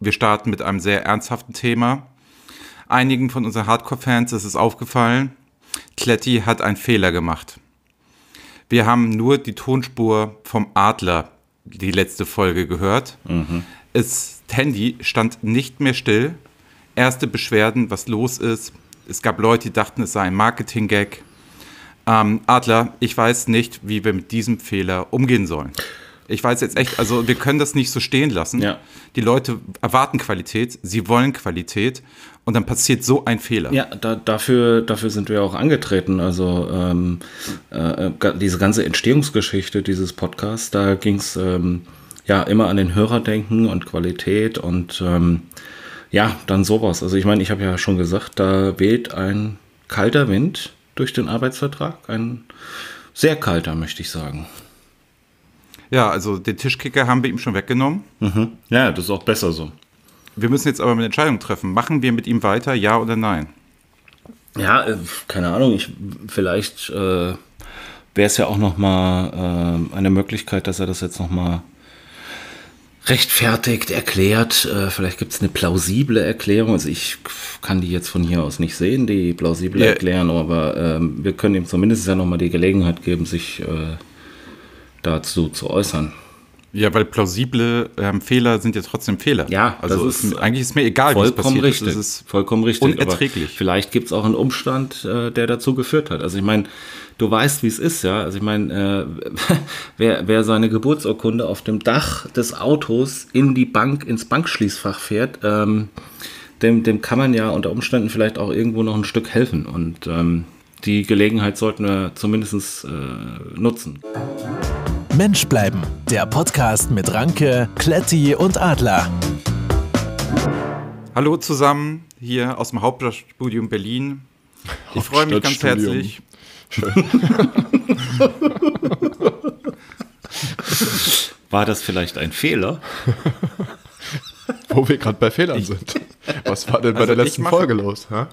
Wir starten mit einem sehr ernsthaften Thema. Einigen von unseren Hardcore-Fans ist es aufgefallen, Kletti hat einen Fehler gemacht. Wir haben nur die Tonspur vom Adler, die letzte Folge gehört. Mhm. Das Handy stand nicht mehr still. Erste Beschwerden, was los ist. Es gab Leute, die dachten, es sei ein Marketing-Gag. Ähm, Adler, ich weiß nicht, wie wir mit diesem Fehler umgehen sollen. Ich weiß jetzt echt, also wir können das nicht so stehen lassen. Ja. Die Leute erwarten Qualität, sie wollen Qualität und dann passiert so ein Fehler. Ja, da, dafür, dafür sind wir auch angetreten. Also ähm, äh, diese ganze Entstehungsgeschichte dieses Podcasts, da ging es ähm, ja immer an den Hörer denken und Qualität und ähm, ja, dann sowas. Also ich meine, ich habe ja schon gesagt, da weht ein kalter Wind durch den Arbeitsvertrag. Ein sehr kalter, möchte ich sagen. Ja, also den Tischkicker haben wir ihm schon weggenommen. Mhm. Ja, das ist auch besser so. Wir müssen jetzt aber eine Entscheidung treffen. Machen wir mit ihm weiter, ja oder nein? Ja, äh, keine Ahnung. Ich, vielleicht äh, wäre es ja auch noch mal äh, eine Möglichkeit, dass er das jetzt noch mal rechtfertigt, erklärt. Äh, vielleicht gibt es eine plausible Erklärung. Also ich kann die jetzt von hier aus nicht sehen, die plausible ja. erklären, aber ähm, wir können ihm zumindest ja noch mal die Gelegenheit geben, sich äh, dazu zu äußern. Ja, weil plausible ähm, Fehler sind ja trotzdem Fehler. Ja, also ist, ist, eigentlich ist mir egal, es passiert richtig, ist. Es ist vollkommen richtig. Unerträglich. vielleicht gibt es auch einen Umstand, äh, der dazu geführt hat. Also ich meine, du weißt, wie es ist, ja. Also ich meine, äh, wer, wer seine Geburtsurkunde auf dem Dach des Autos in die Bank, ins Bankschließfach fährt, ähm, dem, dem kann man ja unter Umständen vielleicht auch irgendwo noch ein Stück helfen. Und ähm, die Gelegenheit sollten wir zumindest äh, nutzen. Mensch bleiben, der Podcast mit Ranke, Kletti und Adler. Hallo zusammen, hier aus dem Hauptstadtstudium Berlin. Ich freue mich ganz herzlich. War das vielleicht ein Fehler? Wo wir gerade bei Fehlern sind. Was war denn bei also der letzten Folge los? Ha?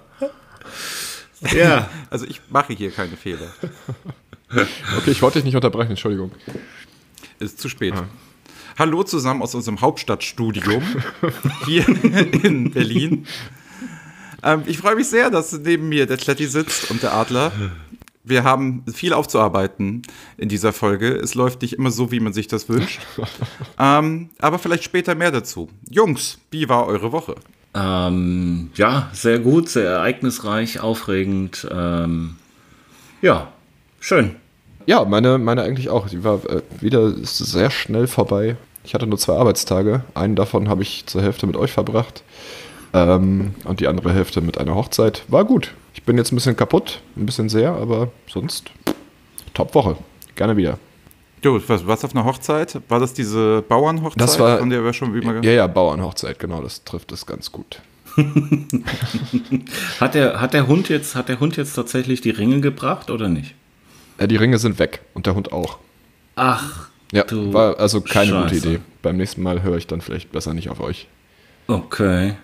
Ja, also ich mache hier keine Fehler. Okay, ich wollte dich nicht unterbrechen, Entschuldigung. Ist zu spät. Ah. Hallo zusammen aus unserem Hauptstadtstudium hier in Berlin. Ähm, ich freue mich sehr, dass neben mir der Kletti sitzt und der Adler. Wir haben viel aufzuarbeiten in dieser Folge. Es läuft nicht immer so, wie man sich das wünscht. ähm, aber vielleicht später mehr dazu. Jungs, wie war eure Woche? Ähm, ja, sehr gut, sehr ereignisreich, aufregend. Ähm, ja, schön. Ja, meine, meine eigentlich auch. Die war äh, wieder sehr schnell vorbei. Ich hatte nur zwei Arbeitstage. Einen davon habe ich zur Hälfte mit euch verbracht. Ähm, und die andere Hälfte mit einer Hochzeit. War gut. Ich bin jetzt ein bisschen kaputt, ein bisschen sehr, aber sonst top Woche. Gerne wieder. Du, was, was auf einer Hochzeit? War das diese Bauernhochzeit? Das war, von der wir schon wie Ja, ja, Bauernhochzeit, genau, das trifft es ganz gut. hat, der, hat, der Hund jetzt, hat der Hund jetzt tatsächlich die Ringe gebracht oder nicht? Ja, die Ringe sind weg und der Hund auch. Ach. Ja, war also keine Scheiße. gute Idee. Beim nächsten Mal höre ich dann vielleicht besser nicht auf euch. Okay.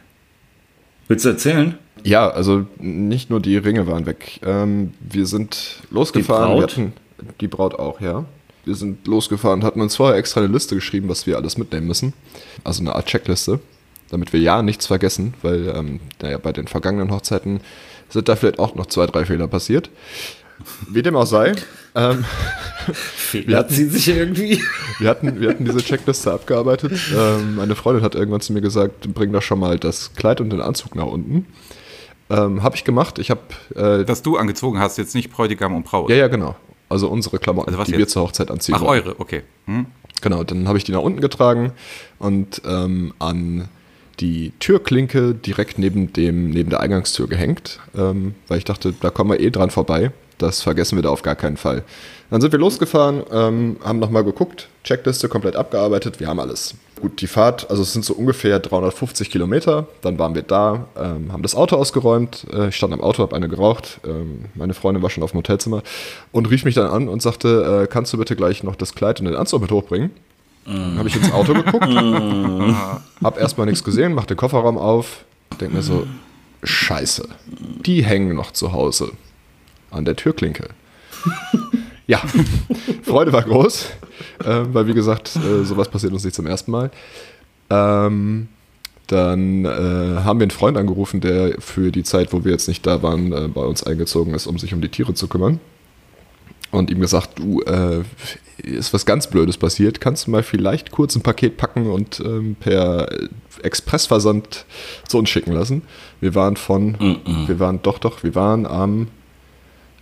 Willst du erzählen? Ja, also nicht nur die Ringe waren weg. Ähm, wir sind losgefahren. Die Braut? Hatten, die Braut auch, ja. Wir sind losgefahren, hatten uns vorher extra eine Liste geschrieben, was wir alles mitnehmen müssen. Also eine Art Checkliste, damit wir ja nichts vergessen, weil ähm, naja, bei den vergangenen Hochzeiten sind da vielleicht auch noch zwei, drei Fehler passiert. Wie dem auch sei. Ähm, Fehler hatten, ziehen sich irgendwie. Wir hatten, wir hatten diese Checkliste abgearbeitet. Ähm, meine Freundin hat irgendwann zu mir gesagt, bring doch schon mal das Kleid und den Anzug nach unten. Ähm, habe ich gemacht. Ich habe. Äh, das du angezogen hast, jetzt nicht Bräutigam und Braut. Ja, ja, genau. Also unsere Klamotten, also die jetzt? wir zur Hochzeit anziehen. Ach, eure, okay. Hm? Genau, dann habe ich die nach unten getragen und ähm, an die Türklinke direkt neben, dem, neben der Eingangstür gehängt, ähm, weil ich dachte, da kommen wir eh dran vorbei. Das vergessen wir da auf gar keinen Fall. Dann sind wir losgefahren, ähm, haben nochmal geguckt, Checkliste komplett abgearbeitet, wir haben alles. Gut, die Fahrt, also es sind so ungefähr 350 Kilometer. Dann waren wir da, ähm, haben das Auto ausgeräumt. Äh, ich stand am Auto, habe eine geraucht. Ähm, meine Freundin war schon auf dem Hotelzimmer und rief mich dann an und sagte: äh, Kannst du bitte gleich noch das Kleid und den Anzug mit hochbringen? Mm. Habe ich ins Auto geguckt, mm. hab erstmal nichts gesehen, mach den Kofferraum auf, denk mir so: Scheiße, die hängen noch zu Hause an der Türklinke. ja, Freude war groß, äh, weil wie gesagt, äh, sowas passiert uns nicht zum ersten Mal. Ähm, dann äh, haben wir einen Freund angerufen, der für die Zeit, wo wir jetzt nicht da waren, äh, bei uns eingezogen ist, um sich um die Tiere zu kümmern. Und ihm gesagt, du, äh, ist was ganz Blödes passiert, kannst du mal vielleicht kurz ein Paket packen und ähm, per Expressversand zu uns schicken lassen. Wir waren von, mm -mm. wir waren doch, doch, wir waren am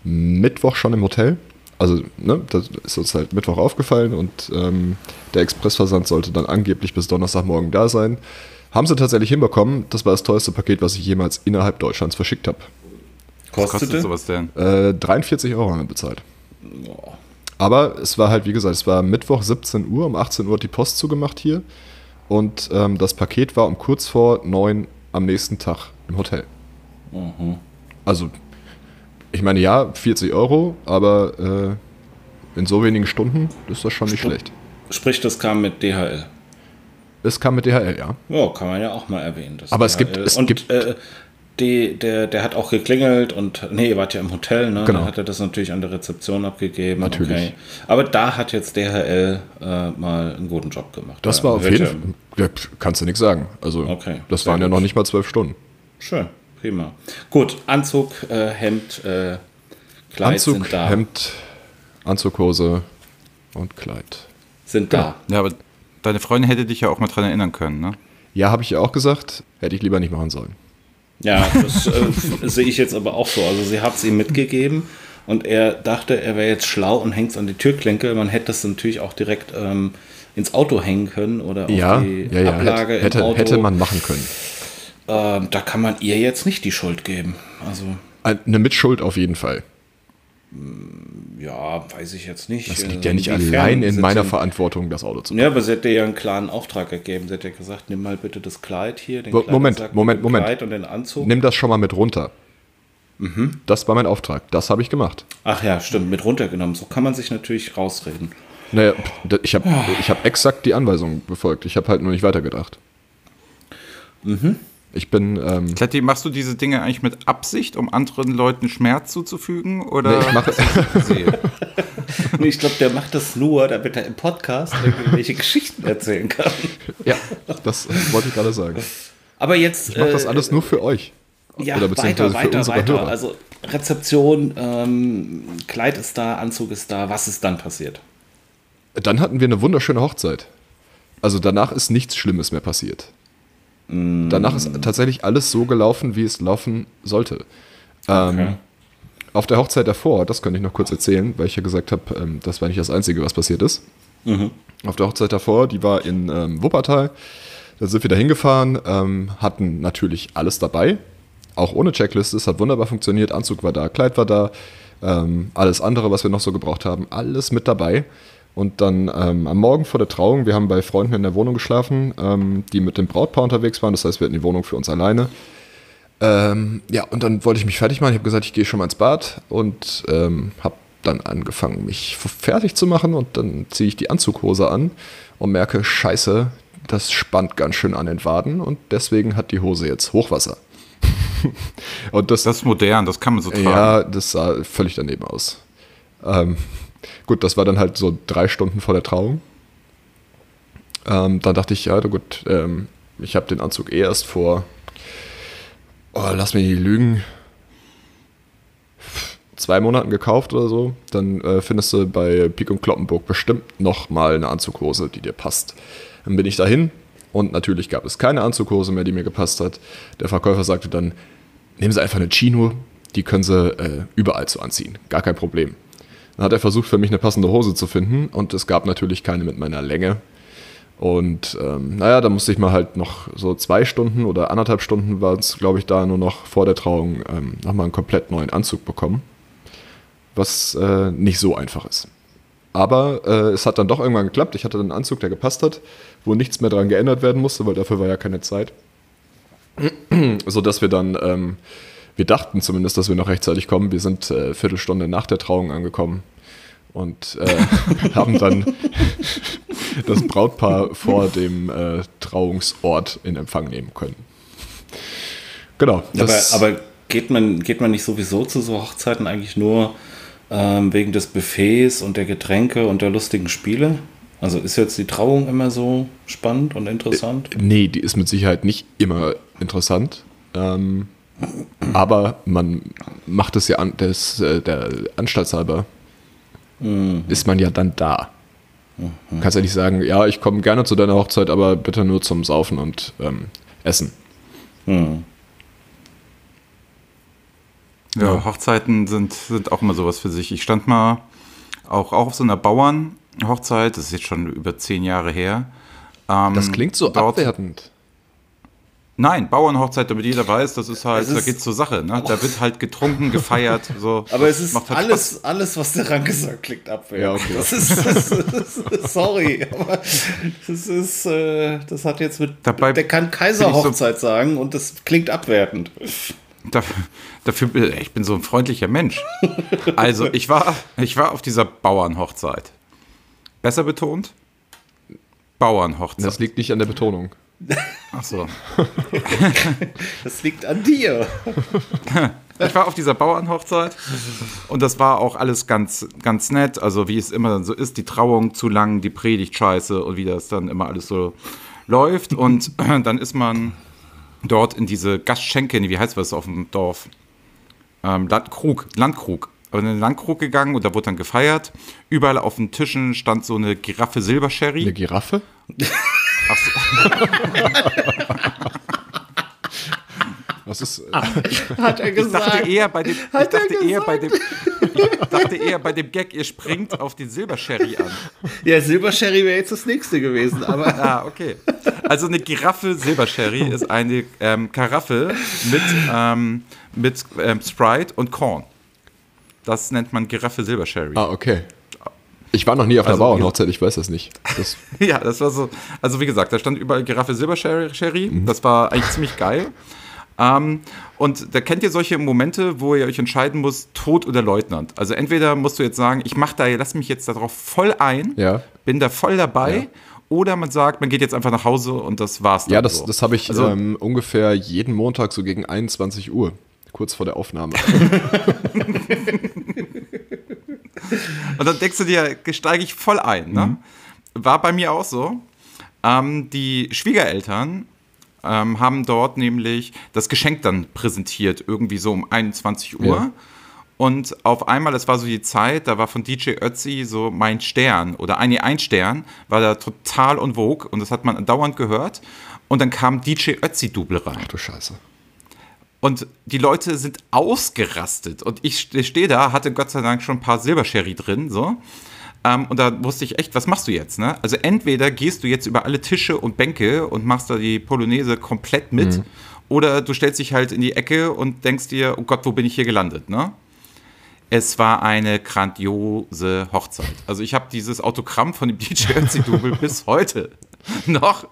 Mittwoch schon im Hotel. Also, ne, das ist uns halt Mittwoch aufgefallen und ähm, der Expressversand sollte dann angeblich bis Donnerstagmorgen da sein. Haben sie tatsächlich hinbekommen. Das war das teuerste Paket, was ich jemals innerhalb Deutschlands verschickt habe. Kostete? kostet sowas denn? Äh, 43 Euro haben wir bezahlt. Boah. Aber es war halt, wie gesagt, es war Mittwoch 17 Uhr, um 18 Uhr hat die Post zugemacht hier. Und ähm, das Paket war um kurz vor 9 am nächsten Tag im Hotel. Mhm. Also, ich meine, ja, 40 Euro, aber äh, in so wenigen Stunden ist das schon nicht Sp schlecht. Sprich, das kam mit DHL. Es kam mit DHL, ja. Ja, kann man ja auch mal erwähnen. Aber DHL es gibt, es und, gibt äh, die, der, der hat auch geklingelt und nee, ihr wart ja im Hotel, ne? Genau. Dann hat er das natürlich an der Rezeption abgegeben. Natürlich. Okay. Aber da hat jetzt DHL äh, mal einen guten Job gemacht. Das ja, war auf jeden Fall. Ja, kannst du nichts sagen. Also, okay, das waren ja noch nicht mal zwölf Stunden. Schön, prima. Gut, Anzug, äh, Hemd, äh, Kleid Anzug, sind da. Hemd, Anzughose und Kleid. Sind da. Ja, aber deine Freundin hätte dich ja auch mal dran erinnern können, ne? Ja, habe ich ja auch gesagt. Hätte ich lieber nicht machen sollen. Ja, das äh, sehe ich jetzt aber auch so. Also sie hat es ihm mitgegeben und er dachte, er wäre jetzt schlau und hängt es an die Türklinke. Man hätte es natürlich auch direkt ähm, ins Auto hängen können oder auf ja, die ja, ja. Ablage hätte, hätte, hätte, man machen können. Ähm, da kann man ihr jetzt nicht die Schuld geben. Also eine Mitschuld auf jeden Fall. Ja, weiß ich jetzt nicht. Das liegt ja nicht allein in meiner Verantwortung, das Auto zu fahren. Ja, aber sie hätte ja einen klaren Auftrag gegeben. Sie hätte ja gesagt, nimm mal bitte das Kleid hier, den Moment, Moment, Moment. Kleid und den Anzug. Nimm das schon mal mit runter. Mhm. Das war mein Auftrag. Das habe ich gemacht. Ach ja, stimmt, mit runtergenommen. So kann man sich natürlich rausreden. Naja, ich habe ich hab exakt die Anweisung befolgt. Ich habe halt nur nicht weitergedacht. Mhm. Ich bin. Ähm, Kletti, machst du diese Dinge eigentlich mit Absicht, um anderen Leuten Schmerz zuzufügen? Oder nee, ich mache. nee, ich glaube, der macht das nur, damit er im Podcast irgendwelche Geschichten erzählen kann. Ja, das wollte ich gerade sagen. Aber jetzt. Ich mache das äh, alles nur für euch. Ja, Oder weiter, weiter, weiter. Hörer. Also Rezeption, ähm, Kleid ist da, Anzug ist da. Was ist dann passiert? Dann hatten wir eine wunderschöne Hochzeit. Also danach ist nichts Schlimmes mehr passiert. Danach ist tatsächlich alles so gelaufen, wie es laufen sollte. Ähm, okay. auf der Hochzeit davor, das könnte ich noch kurz erzählen, weil ich ja gesagt habe, ähm, das war nicht das Einzige, was passiert ist. Mhm. Auf der Hochzeit davor, die war in ähm, Wuppertal. Da sind wir da hingefahren, ähm, hatten natürlich alles dabei, auch ohne Checkliste. Es hat wunderbar funktioniert. Anzug war da, Kleid war da, ähm, alles andere, was wir noch so gebraucht haben, alles mit dabei. Und dann ähm, am Morgen vor der Trauung, wir haben bei Freunden in der Wohnung geschlafen, ähm, die mit dem Brautpaar unterwegs waren. Das heißt, wir hatten die Wohnung für uns alleine. Ähm, ja, und dann wollte ich mich fertig machen. Ich habe gesagt, ich gehe schon mal ins Bad und ähm, habe dann angefangen, mich fertig zu machen. Und dann ziehe ich die Anzughose an und merke, scheiße, das spannt ganz schön an den Waden. Und deswegen hat die Hose jetzt Hochwasser. und das, das ist modern, das kann man so tragen. Ja, das sah völlig daneben aus. Ähm, Gut, das war dann halt so drei Stunden vor der Trauung. Ähm, dann dachte ich, ja, gut, ähm, ich habe den Anzug eh erst vor, oh, lass mich nicht lügen, zwei Monaten gekauft oder so. Dann äh, findest du bei Pik und Kloppenburg bestimmt nochmal eine Anzughose, die dir passt. Dann bin ich dahin und natürlich gab es keine Anzughose mehr, die mir gepasst hat. Der Verkäufer sagte dann, nehmen Sie einfach eine Chino, die können Sie äh, überall zu anziehen, gar kein Problem. Dann hat er versucht, für mich eine passende Hose zu finden und es gab natürlich keine mit meiner Länge. Und ähm, naja, da musste ich mal halt noch so zwei Stunden oder anderthalb Stunden war es, glaube ich, da nur noch vor der Trauung ähm, nochmal einen komplett neuen Anzug bekommen. Was äh, nicht so einfach ist. Aber äh, es hat dann doch irgendwann geklappt. Ich hatte einen Anzug, der gepasst hat, wo nichts mehr dran geändert werden musste, weil dafür war ja keine Zeit. so dass wir dann ähm, wir dachten zumindest, dass wir noch rechtzeitig kommen. Wir sind äh, Viertelstunde nach der Trauung angekommen und äh, haben dann das Brautpaar vor dem äh, Trauungsort in Empfang nehmen können. Genau. Aber, aber, geht, man, geht man nicht sowieso zu so Hochzeiten eigentlich nur ähm, wegen des Buffets und der Getränke und der lustigen Spiele? Also ist jetzt die Trauung immer so spannend und interessant? Nee, die ist mit Sicherheit nicht immer interessant. Ähm, aber man macht es ja an, des, äh, der Anstaltshalber. Ist man ja dann da. Du kannst ja nicht sagen, ja, ich komme gerne zu deiner Hochzeit, aber bitte nur zum Saufen und ähm, Essen. Hm. Ja, Hochzeiten sind, sind auch immer sowas für sich. Ich stand mal auch, auch auf so einer Bauernhochzeit, das ist jetzt schon über zehn Jahre her. Ähm, Das klingt so dort- abwertend. Nein, Bauernhochzeit, damit jeder weiß, das ist halt, Es ist- da geht's zur Sache. Ne? Da wird halt getrunken, gefeiert. So. Aber es ist macht halt alles, alles, was der Ranke sagt, klingt abwertend. Ja, okay. Das ist, das ist, sorry, aber das ist, äh, das hat jetzt mit, Dabei der kann Kaiserhochzeit sagen und das klingt abwertend. Dafür, dafür, ich bin so ein freundlicher Mensch. Also ich war, ich war auf dieser Bauernhochzeit. Besser betont? Bauernhochzeit. Das liegt nicht an der Betonung. Ach so. Das liegt an dir. Ich war auf dieser Bauernhochzeit und das war auch alles ganz, ganz nett. Also wie es immer dann so ist, die Trauung zu lang, die Predigt scheiße und wie das dann immer alles so läuft. Und dann ist man dort in diese Gastschenke, wie heißt das auf dem Dorf? Ähm, Landkrug, Landkrug. Aber in den Landkrug gegangen und da wurde dann gefeiert. Überall auf den Tischen stand so eine Giraffe Silbersherry. Eine Giraffe? Ach so. Was ist. Hat er Ich gesagt. dachte eher bei dem, ich Hat er dachte eher bei dem, ich dachte eher bei dem Gag, ihr springt auf den Silbersherry an. Ja, Silbersherry wäre jetzt das nächste gewesen, aber Ah, okay. Also eine Giraffe Silbersherry ist eine ähm, Karaffe mit, ähm, mit ähm, Sprite und Korn. Das nennt man Giraffe Silbersherry. ah, okay. Ich war noch nie auf einer Also, Bauernhochzeit, ich weiß das nicht. Das, Ja, das war so. Also wie gesagt, da stand überall Giraffe Silbersherry. Sherry. Das war eigentlich ziemlich geil. Ähm, und da kennt ihr solche Momente, wo ihr euch entscheiden müsst, Tod oder Leutnant. Also entweder musst du jetzt sagen, ich mach da, lass mich jetzt darauf voll ein, Ja. bin da voll dabei, Ja. oder man sagt, man geht jetzt einfach nach Hause und das war's dann ja, das, so. das habe ich Also- ähm, ungefähr jeden Montag so gegen 21 Uhr, kurz vor der Aufnahme. Und dann denkst du dir, steige ich voll ein. Ne? War bei mir auch so. Ähm, die Schwiegereltern ähm, haben dort nämlich das Geschenk dann präsentiert, irgendwie so um 21 Uhr. Ja. Und auf einmal, das war so die Zeit, da war von DJ Ötzi so mein Stern oder ein, nee, ein Stern, war da total en vogue und das hat man dauernd gehört. Und dann kam DJ Ötzi-Double rein. Ach du Scheiße. Und die Leute sind ausgerastet. Und ich ste- stehe da, hatte Gott sei Dank schon ein paar Silbersherry drin, so. Ähm, und da wusste ich echt, was machst du jetzt, ne? Also entweder gehst du jetzt über alle Tische und Bänke und machst da die Polonaise komplett mit, oder du stellst dich halt in die Ecke und denkst dir, oh Gott, wo bin ich hier gelandet, ne? Es war eine grandiose Hochzeit. Also ich habe dieses Autogramm von dem DJ Ötzi-Double bis heute noch.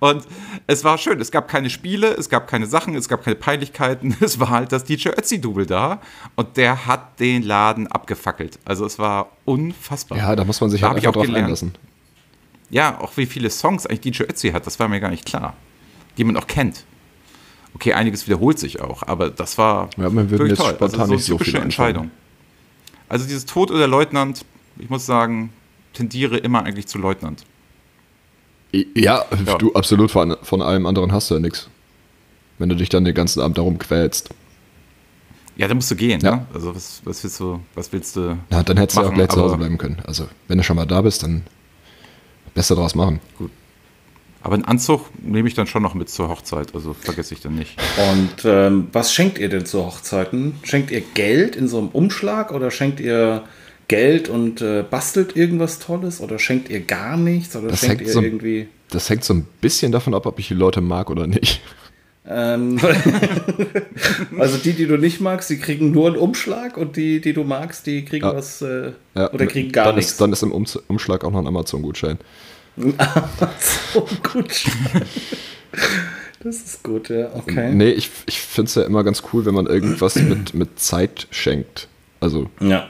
Und es war schön. Es gab keine Spiele, es gab keine Sachen, es gab keine Peinlichkeiten. Es war halt das DJ Ötzi-Double da. Und der hat den Laden abgefackelt. Also es war unfassbar. Ja, da muss man sich Da halt einfach auch drauf gelernt. einlassen. Ja, auch wie viele Songs eigentlich DJ Ötzi hat, das war mir gar nicht klar. Die man auch kennt. Okay, einiges wiederholt sich auch, aber das war Ja, würden wirklich jetzt toll. spontan also nicht so typische. Entscheidung. Also dieses Tod oder Leutnant, ich muss sagen, tendiere immer eigentlich zu Leutnant. Ja, Ja. du absolut von, von allem anderen hast du ja nichts. Wenn du dich dann den ganzen Abend darum quälst. Ja, da musst du gehen, Ja. ne? Also was, was willst du, was willst du? Na, dann hättest du ja auch Machen, gleich zu Hause bleiben können. Also, wenn du schon mal da bist, dann besser draus machen. Aber einen Anzug nehme ich dann schon noch mit zur Hochzeit, also vergesse ich dann nicht. Und ähm, was schenkt ihr denn zu Hochzeiten? Schenkt ihr Geld in so einem Umschlag oder schenkt ihr Geld und äh, bastelt irgendwas Tolles oder schenkt ihr gar nichts oder Das schenkt hängt ihr so- irgendwie. Das hängt so ein bisschen davon ab, ob ich die Leute mag oder nicht. Ähm, also die, die du nicht magst, die kriegen nur einen Umschlag und die, die du magst, die kriegen Ja. was äh, Ja, oder kriegen gar dann nichts. Ist, dann ist im Ums- Umschlag auch noch ein Amazon-Gutschein. gut. Das ist gut, ja. Okay. Nee, ich, ich finde es ja immer ganz cool, wenn man irgendwas mit, mit Zeit schenkt. Also Ja.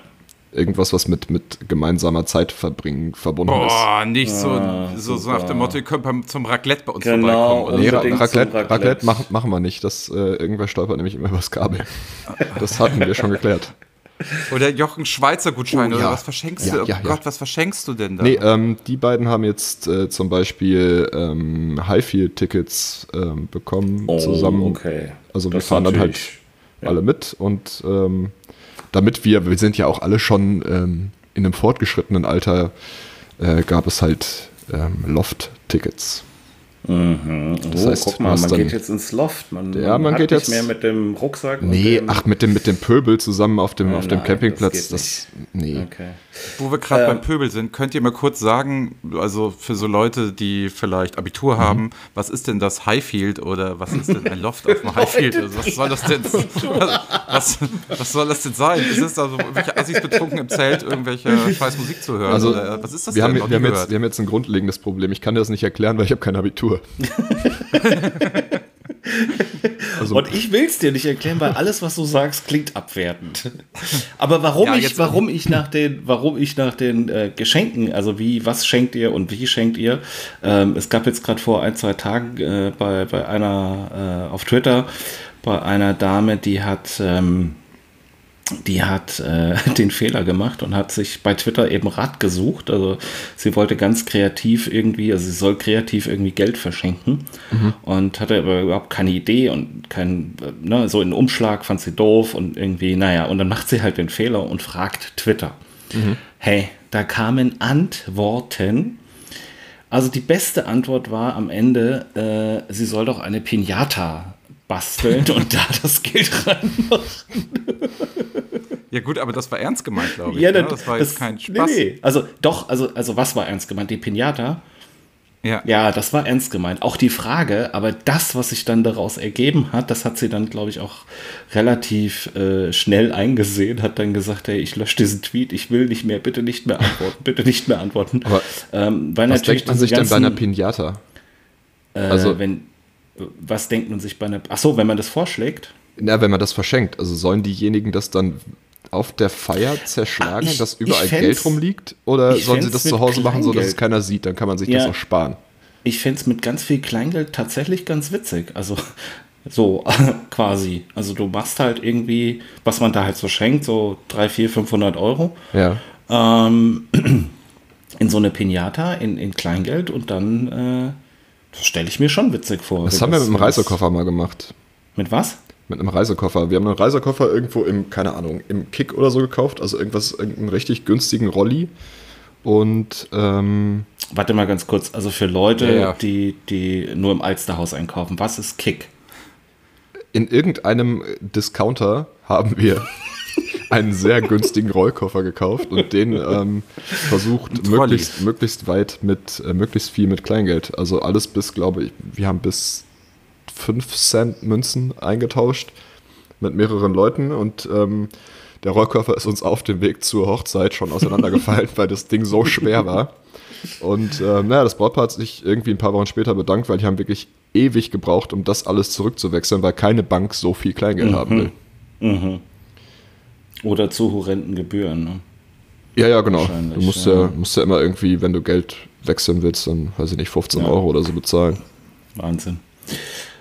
Irgendwas, was mit, mit gemeinsamer Zeit verbringen verbunden ist. Boah, nicht so, Ah, so, so nach dem Motto, ihr könnt beim- zum Raclette bei uns Genau, vorbeikommen. Oder Nee. Ra Raclette, Raclette. Raclette. machen, machen wir nicht. Das, äh, irgendwer stolpert nämlich immer übers Kabel. Das hatten wir schon geklärt. Oder Jochen Schweizer Gutscheine Oh, oder ja. was verschenkst Ja, du? Oh ja, ja. Gott, was verschenkst du denn da? Nee, ähm, die beiden haben jetzt äh, zum Beispiel ähm, Highfield-Tickets ähm, bekommen zusammen. Oh, okay. Also wir Das fahren dann halt alle mit und ähm, damit wir, wir sind ja auch alle schon ähm, in einem fortgeschrittenen Alter, äh, gab es halt ähm, Loft-Tickets. Mhm. Das oh, heißt, guck mal, man dann- geht jetzt ins Loft. Man, Ja, man hat geht nicht jetzt- mehr mit dem Rucksack. und Nee, dem, ach, mit dem, mit dem Pöbel zusammen auf dem, Oh auf dem nein, Campingplatz. das geht Das, nee. Okay. Wo wir gerade Ähm. beim Pöbel sind, könnt ihr mal kurz sagen, also für so Leute, die vielleicht Abitur Mhm. haben, was ist denn das Highfield oder was ist denn ein Loft auf dem Highfield? Also was soll das denn? Was, was soll das denn sein? Ist es also irgendwelche Assis betrunken im Zelt, irgendwelche scheiß Musik zu hören? Also, oder was ist das wir, denn? haben, wir, haben jetzt, wir haben jetzt ein grundlegendes Problem. Ich kann dir das nicht erklären, weil ich habe kein Abitur. also, Und ich will es dir nicht erklären, weil alles, was du sagst, klingt abwertend. Aber warum Ja, ich, warum ich nach den, warum ich nach den äh, Geschenken, also wie, was schenkt ihr und wie schenkt ihr? Ähm, es gab jetzt gerade vor ein, zwei Tagen äh, bei, bei einer äh, auf Twitter bei einer Dame, die hat ähm, die hat äh, den Fehler gemacht und hat sich bei Twitter eben Rat gesucht. Also sie wollte ganz kreativ irgendwie, also sie soll kreativ irgendwie Geld verschenken und hatte aber überhaupt keine Idee und kein, ne, so einen Umschlag fand sie doof und irgendwie, naja, und dann macht sie halt den Fehler und fragt Twitter. Hey, da kamen Antworten. Also die beste Antwort war am Ende, äh, sie soll doch eine Pinata basteln und da das Geld reinmachen. Ja gut, aber das war ernst gemeint, glaube ich. Ja, ne? Das war jetzt kein nee, Spaß. Nee, Also doch, also, also was war ernst gemeint? Die Pinata? Ja. Ja, das war ernst gemeint. Auch die Frage, aber das, was sich dann daraus ergeben hat, das hat sie dann, glaube ich, auch relativ äh, schnell eingesehen, hat dann gesagt, hey, ich lösche diesen Tweet, ich will nicht mehr, bitte nicht mehr antworten, bitte nicht mehr antworten. Aber ähm, weil was denkt man sich denn bei einer ganzen, Pinata? äh, also- wenn, was denkt man sich bei einer, ach so, wenn man das vorschlägt? Na, wenn man das verschenkt, also sollen diejenigen das dann auf der Feier zerschlagen, Ah, ich- dass überall Geld rumliegt? Oder sollen sie das zu Hause machen, so dass es keiner sieht? Dann kann man sich Ja. das auch sparen. Ich fände es mit ganz viel Kleingeld tatsächlich ganz witzig. Also so quasi. Also du machst halt irgendwie, was man da halt so schenkt, so 3, 4, 500 Euro Ja. ähm, in so eine Pinata in, in Kleingeld und dann, äh, das stelle ich mir schon witzig vor. Das haben wir mit dem Reisekoffer mal gemacht. Mit was? Mit einem Reisekoffer. Wir haben einen Reisekoffer irgendwo im, keine Ahnung, im Kick oder so gekauft. Also irgendwas, irgendeinen richtig günstigen Rolli. Und ähm, Warte mal ganz kurz. Also für Leute, Ja, ja. Die, die nur im Alsterhaus einkaufen, was ist Kick? in irgendeinem Discounter haben wir einen sehr günstigen Rollkoffer gekauft und den ähm, versucht, möglichst, möglichst weit mit, äh, möglichst viel mit Kleingeld. Also alles bis, glaube ich, wir haben bis 5 Cent Münzen eingetauscht mit mehreren Leuten und ähm, der Rollkoffer ist uns auf dem Weg zur Hochzeit schon auseinandergefallen, weil das Ding so schwer war. Und ähm, naja, das Brautpaar hat sich irgendwie ein paar Wochen später bedankt, weil die haben wirklich ewig gebraucht, um das alles zurückzuwechseln, weil keine Bank so viel Kleingeld haben will. Oder zu horrenden Gebühren. Ne? Ja, ja, genau. Du musst ja. ja. musst ja immer irgendwie, wenn du Geld wechseln willst, dann, weiß ich nicht, 15 Ja. Euro oder so bezahlen. Wahnsinn.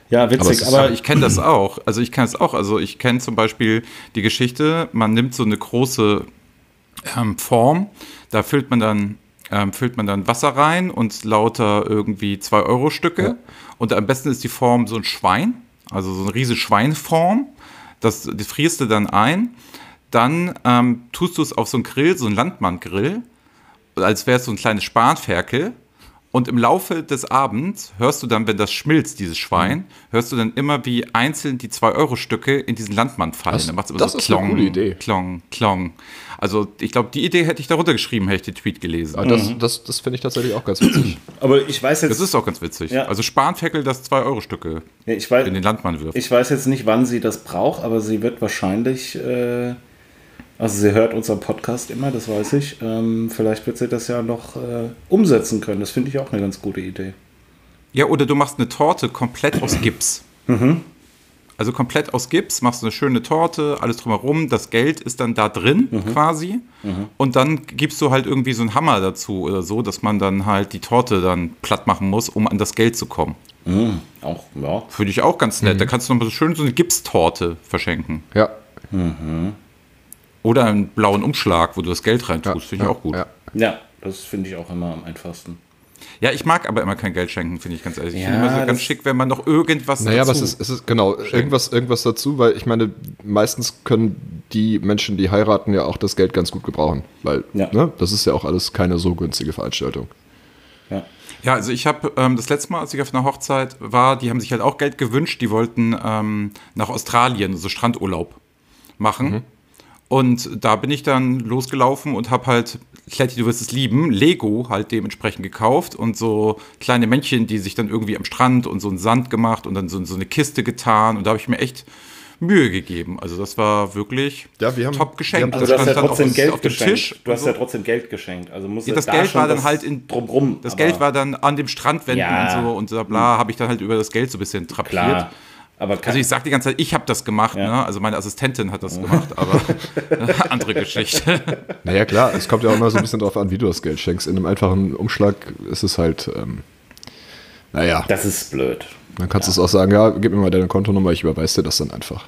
Ja, witzig, aber, Aber ich kenne das auch. Also ich kenne es auch. Also ich kenne zum Beispiel die Geschichte, man nimmt so eine große ähm, Form, da füllt man dann ähm, füllt man dann Wasser rein und lauter irgendwie 2-Euro-Stücke. Ja. Und am besten ist die Form so ein Schwein, also so eine riesige Schweinform. Das, das frierst du dann ein. Dann ähm, tust du es auf so einen Grill, so einen Landmann-Grill, als wäre es so ein kleines Spanferkel. Und im Laufe des Abends hörst du dann, wenn das schmilzt, dieses Schwein, hörst du dann immer, wie einzeln die 2-Euro-Stücke in diesen Landmann fallen. Das- dann macht's immer das so ist eine coole Idee. Klong, Klong. Also ich glaube, die Idee hätte ich darunter geschrieben, hätte ich den Tweet gelesen. Aber das, das, das finde ich tatsächlich auch ganz witzig. aber ich weiß jetzt, Das ist auch ganz witzig. Ja. Also Spanferkel, das 2-Euro-Stücke ja, in den Landmann wirft. ich weiß jetzt nicht, wann sie das braucht, aber sie wird wahrscheinlich, äh, also sie hört unseren Podcast immer, das weiß ich. Ähm, vielleicht wird sie das ja noch äh, umsetzen können. Das finde ich auch eine ganz gute Idee. Ja, oder du machst eine Torte komplett aus Gips. Also komplett aus Gips, machst eine schöne Torte, alles drumherum, das Geld ist dann da drin quasi. Und dann gibst du halt irgendwie so einen Hammer dazu oder so, dass man dann halt die Torte dann platt machen muss, um an das Geld zu kommen. Auch, ja. Finde ich auch ganz nett. Da kannst du noch mal so schön so eine Gipstorte verschenken. Ja. Oder einen blauen Umschlag, wo du das Geld reintust, finde ich auch gut. Ja. ja, das finde ich auch immer am einfachsten. Ja, ich mag aber immer kein Geld schenken, finde ich ganz ehrlich. Ich Ja, finde immer so ganz schick, wenn man noch irgendwas Naja, aber dazu es ist, es ist genau irgendwas, irgendwas dazu, weil ich meine, meistens können die Menschen, die heiraten, ja auch das Geld ganz gut gebrauchen, weil Ja. ne, das ist ja auch alles keine so günstige Veranstaltung. Ja. Ja, also ich habe ähm, das letzte Mal, als ich auf einer Hochzeit war, die haben sich halt auch Geld gewünscht. Die wollten ähm, nach Australien, so Strandurlaub machen. Und da bin ich dann losgelaufen und habe halt, Kletti, du wirst es lieben, Lego halt dementsprechend gekauft und so kleine Männchen, die sich dann irgendwie am Strand und so einen Sand gemacht und dann so, so eine Kiste getan. Und da habe ich mir echt Mühe gegeben. Also das war wirklich Ja, wir haben- top wir geschenkt. haben- Also du hast ja stand dann trotzdem auf, Geld auf dem geschenkt. Tisch. du hast und ja so. trotzdem Geld geschenkt. Also muss Ja, das da Geld war dann halt in drumrum. Das Geld war dann an dem Strandwänden Ja. und so und so bla, habe ich dann halt über das Geld so ein bisschen trapiert. klar. Aber kann, Also ich sag die ganze Zeit, ich habe das gemacht, Ja. ne? Also meine Assistentin hat das gemacht, aber andere Geschichte. Naja, klar, es kommt ja auch immer so ein bisschen drauf an, wie du das Geld schenkst. In einem einfachen Umschlag ist es halt, ähm, naja, das ist blöd. dann kannst du es auch sagen, ja, gib mir mal deine Kontonummer, ich überweise dir das dann einfach.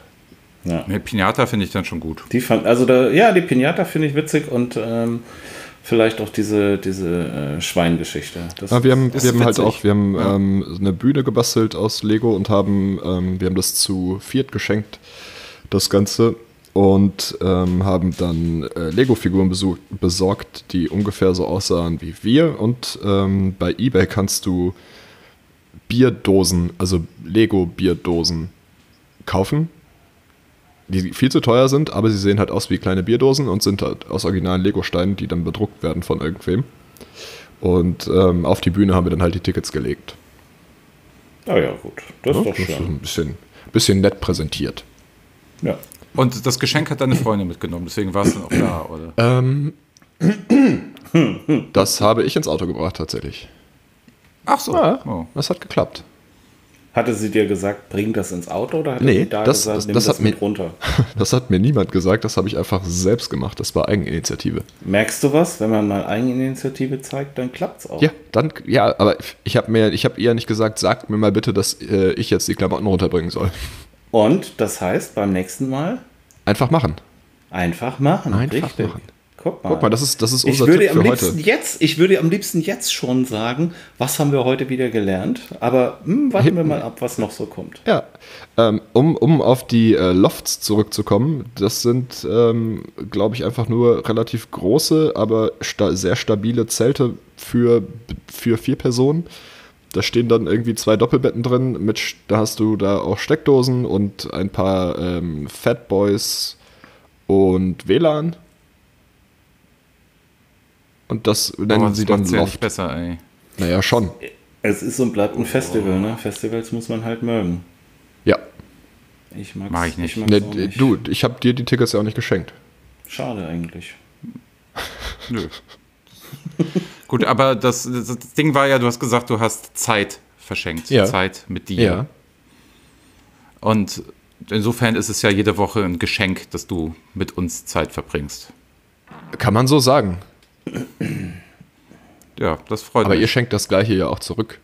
Ja. Ne, Pinata finde ich dann schon gut. Die fand, also da, ja, die Pinata finde ich witzig und ähm, vielleicht auch diese, diese äh, Schweingeschichte. Das, Ja, wir haben, wir haben halt auch, wir haben ähm, eine Bühne gebastelt aus Lego und haben, ähm, wir haben das zu viert geschenkt, das Ganze. Und ähm, haben dann äh, Lego-Figuren besorgt, die ungefähr so aussahen wie wir. Und ähm, bei eBay kannst du Bierdosen, also Lego-Bierdosen kaufen, die viel zu teuer sind, aber sie sehen halt aus wie kleine Bierdosen und sind halt aus originalen Lego-Steinen, die dann bedruckt werden von irgendwem. Und ähm, auf die Bühne haben wir dann halt die Tickets gelegt. Ah ja, gut. Das ist Ja, doch das ist schön. ein bisschen, bisschen nett präsentiert. Ja. Und das Geschenk hat deine Freundin mitgenommen, deswegen war es dann auch da, oder? Ähm, das habe ich ins Auto gebracht tatsächlich. Ach so. Ja, Oh. das hat geklappt. Hatte sie dir gesagt, bring das ins Auto oder hat Nee, sie da das- gesagt, das- nimm das das, hat mit mir- runter? Das hat mir niemand gesagt, das habe ich einfach selbst gemacht. Das war Eigeninitiative. Merkst du was? Wenn man mal Eigeninitiative zeigt, dann klappt's auch. Ja, dann, ja, aber ich habe mir, ich habe ihr nicht gesagt, sagt mir mal bitte, dass äh, ich jetzt die Klamotten runterbringen soll. Und das heißt, beim nächsten Mal Einfach machen. einfach machen. Einfach richtig. machen. Guck mal. Guck mal, das ist, das ist ich unser würde Tipp am für liebsten heute. jetzt, ich würde am liebsten jetzt schon sagen, was haben wir heute wieder gelernt. Aber hm, warten wir mal ab, was noch so kommt. Ja, ähm, um, um auf die äh, Lofts zurückzukommen, das sind, ähm, glaube ich, einfach nur relativ große, aber sta sehr stabile Zelte für, für vier Personen. Da stehen dann irgendwie zwei Doppelbetten drin, mit, da hast du da auch Steckdosen und ein paar ähm, Fatboys und WLAN. Und das nennen Aber sie dann macht's ja nicht Loft. besser, ey. Naja, schon. Es ist und bleibt ein Festival, ne? Festivals muss man halt mögen. Ja. Ich mag's, Mag ich nicht. mag's Ne, auch nicht. du, ich habe dir die Tickets ja auch nicht geschenkt. Schade eigentlich. Nö. Gut, aber das, das Ding war ja, du hast gesagt, du hast Zeit verschenkt. Ja. Zeit mit dir. Und insofern ist es ja jede Woche ein Geschenk, dass du mit uns Zeit verbringst. Kann man so sagen. Ja, das freut Aber ihr mich. schenkt das gleiche ja auch zurück.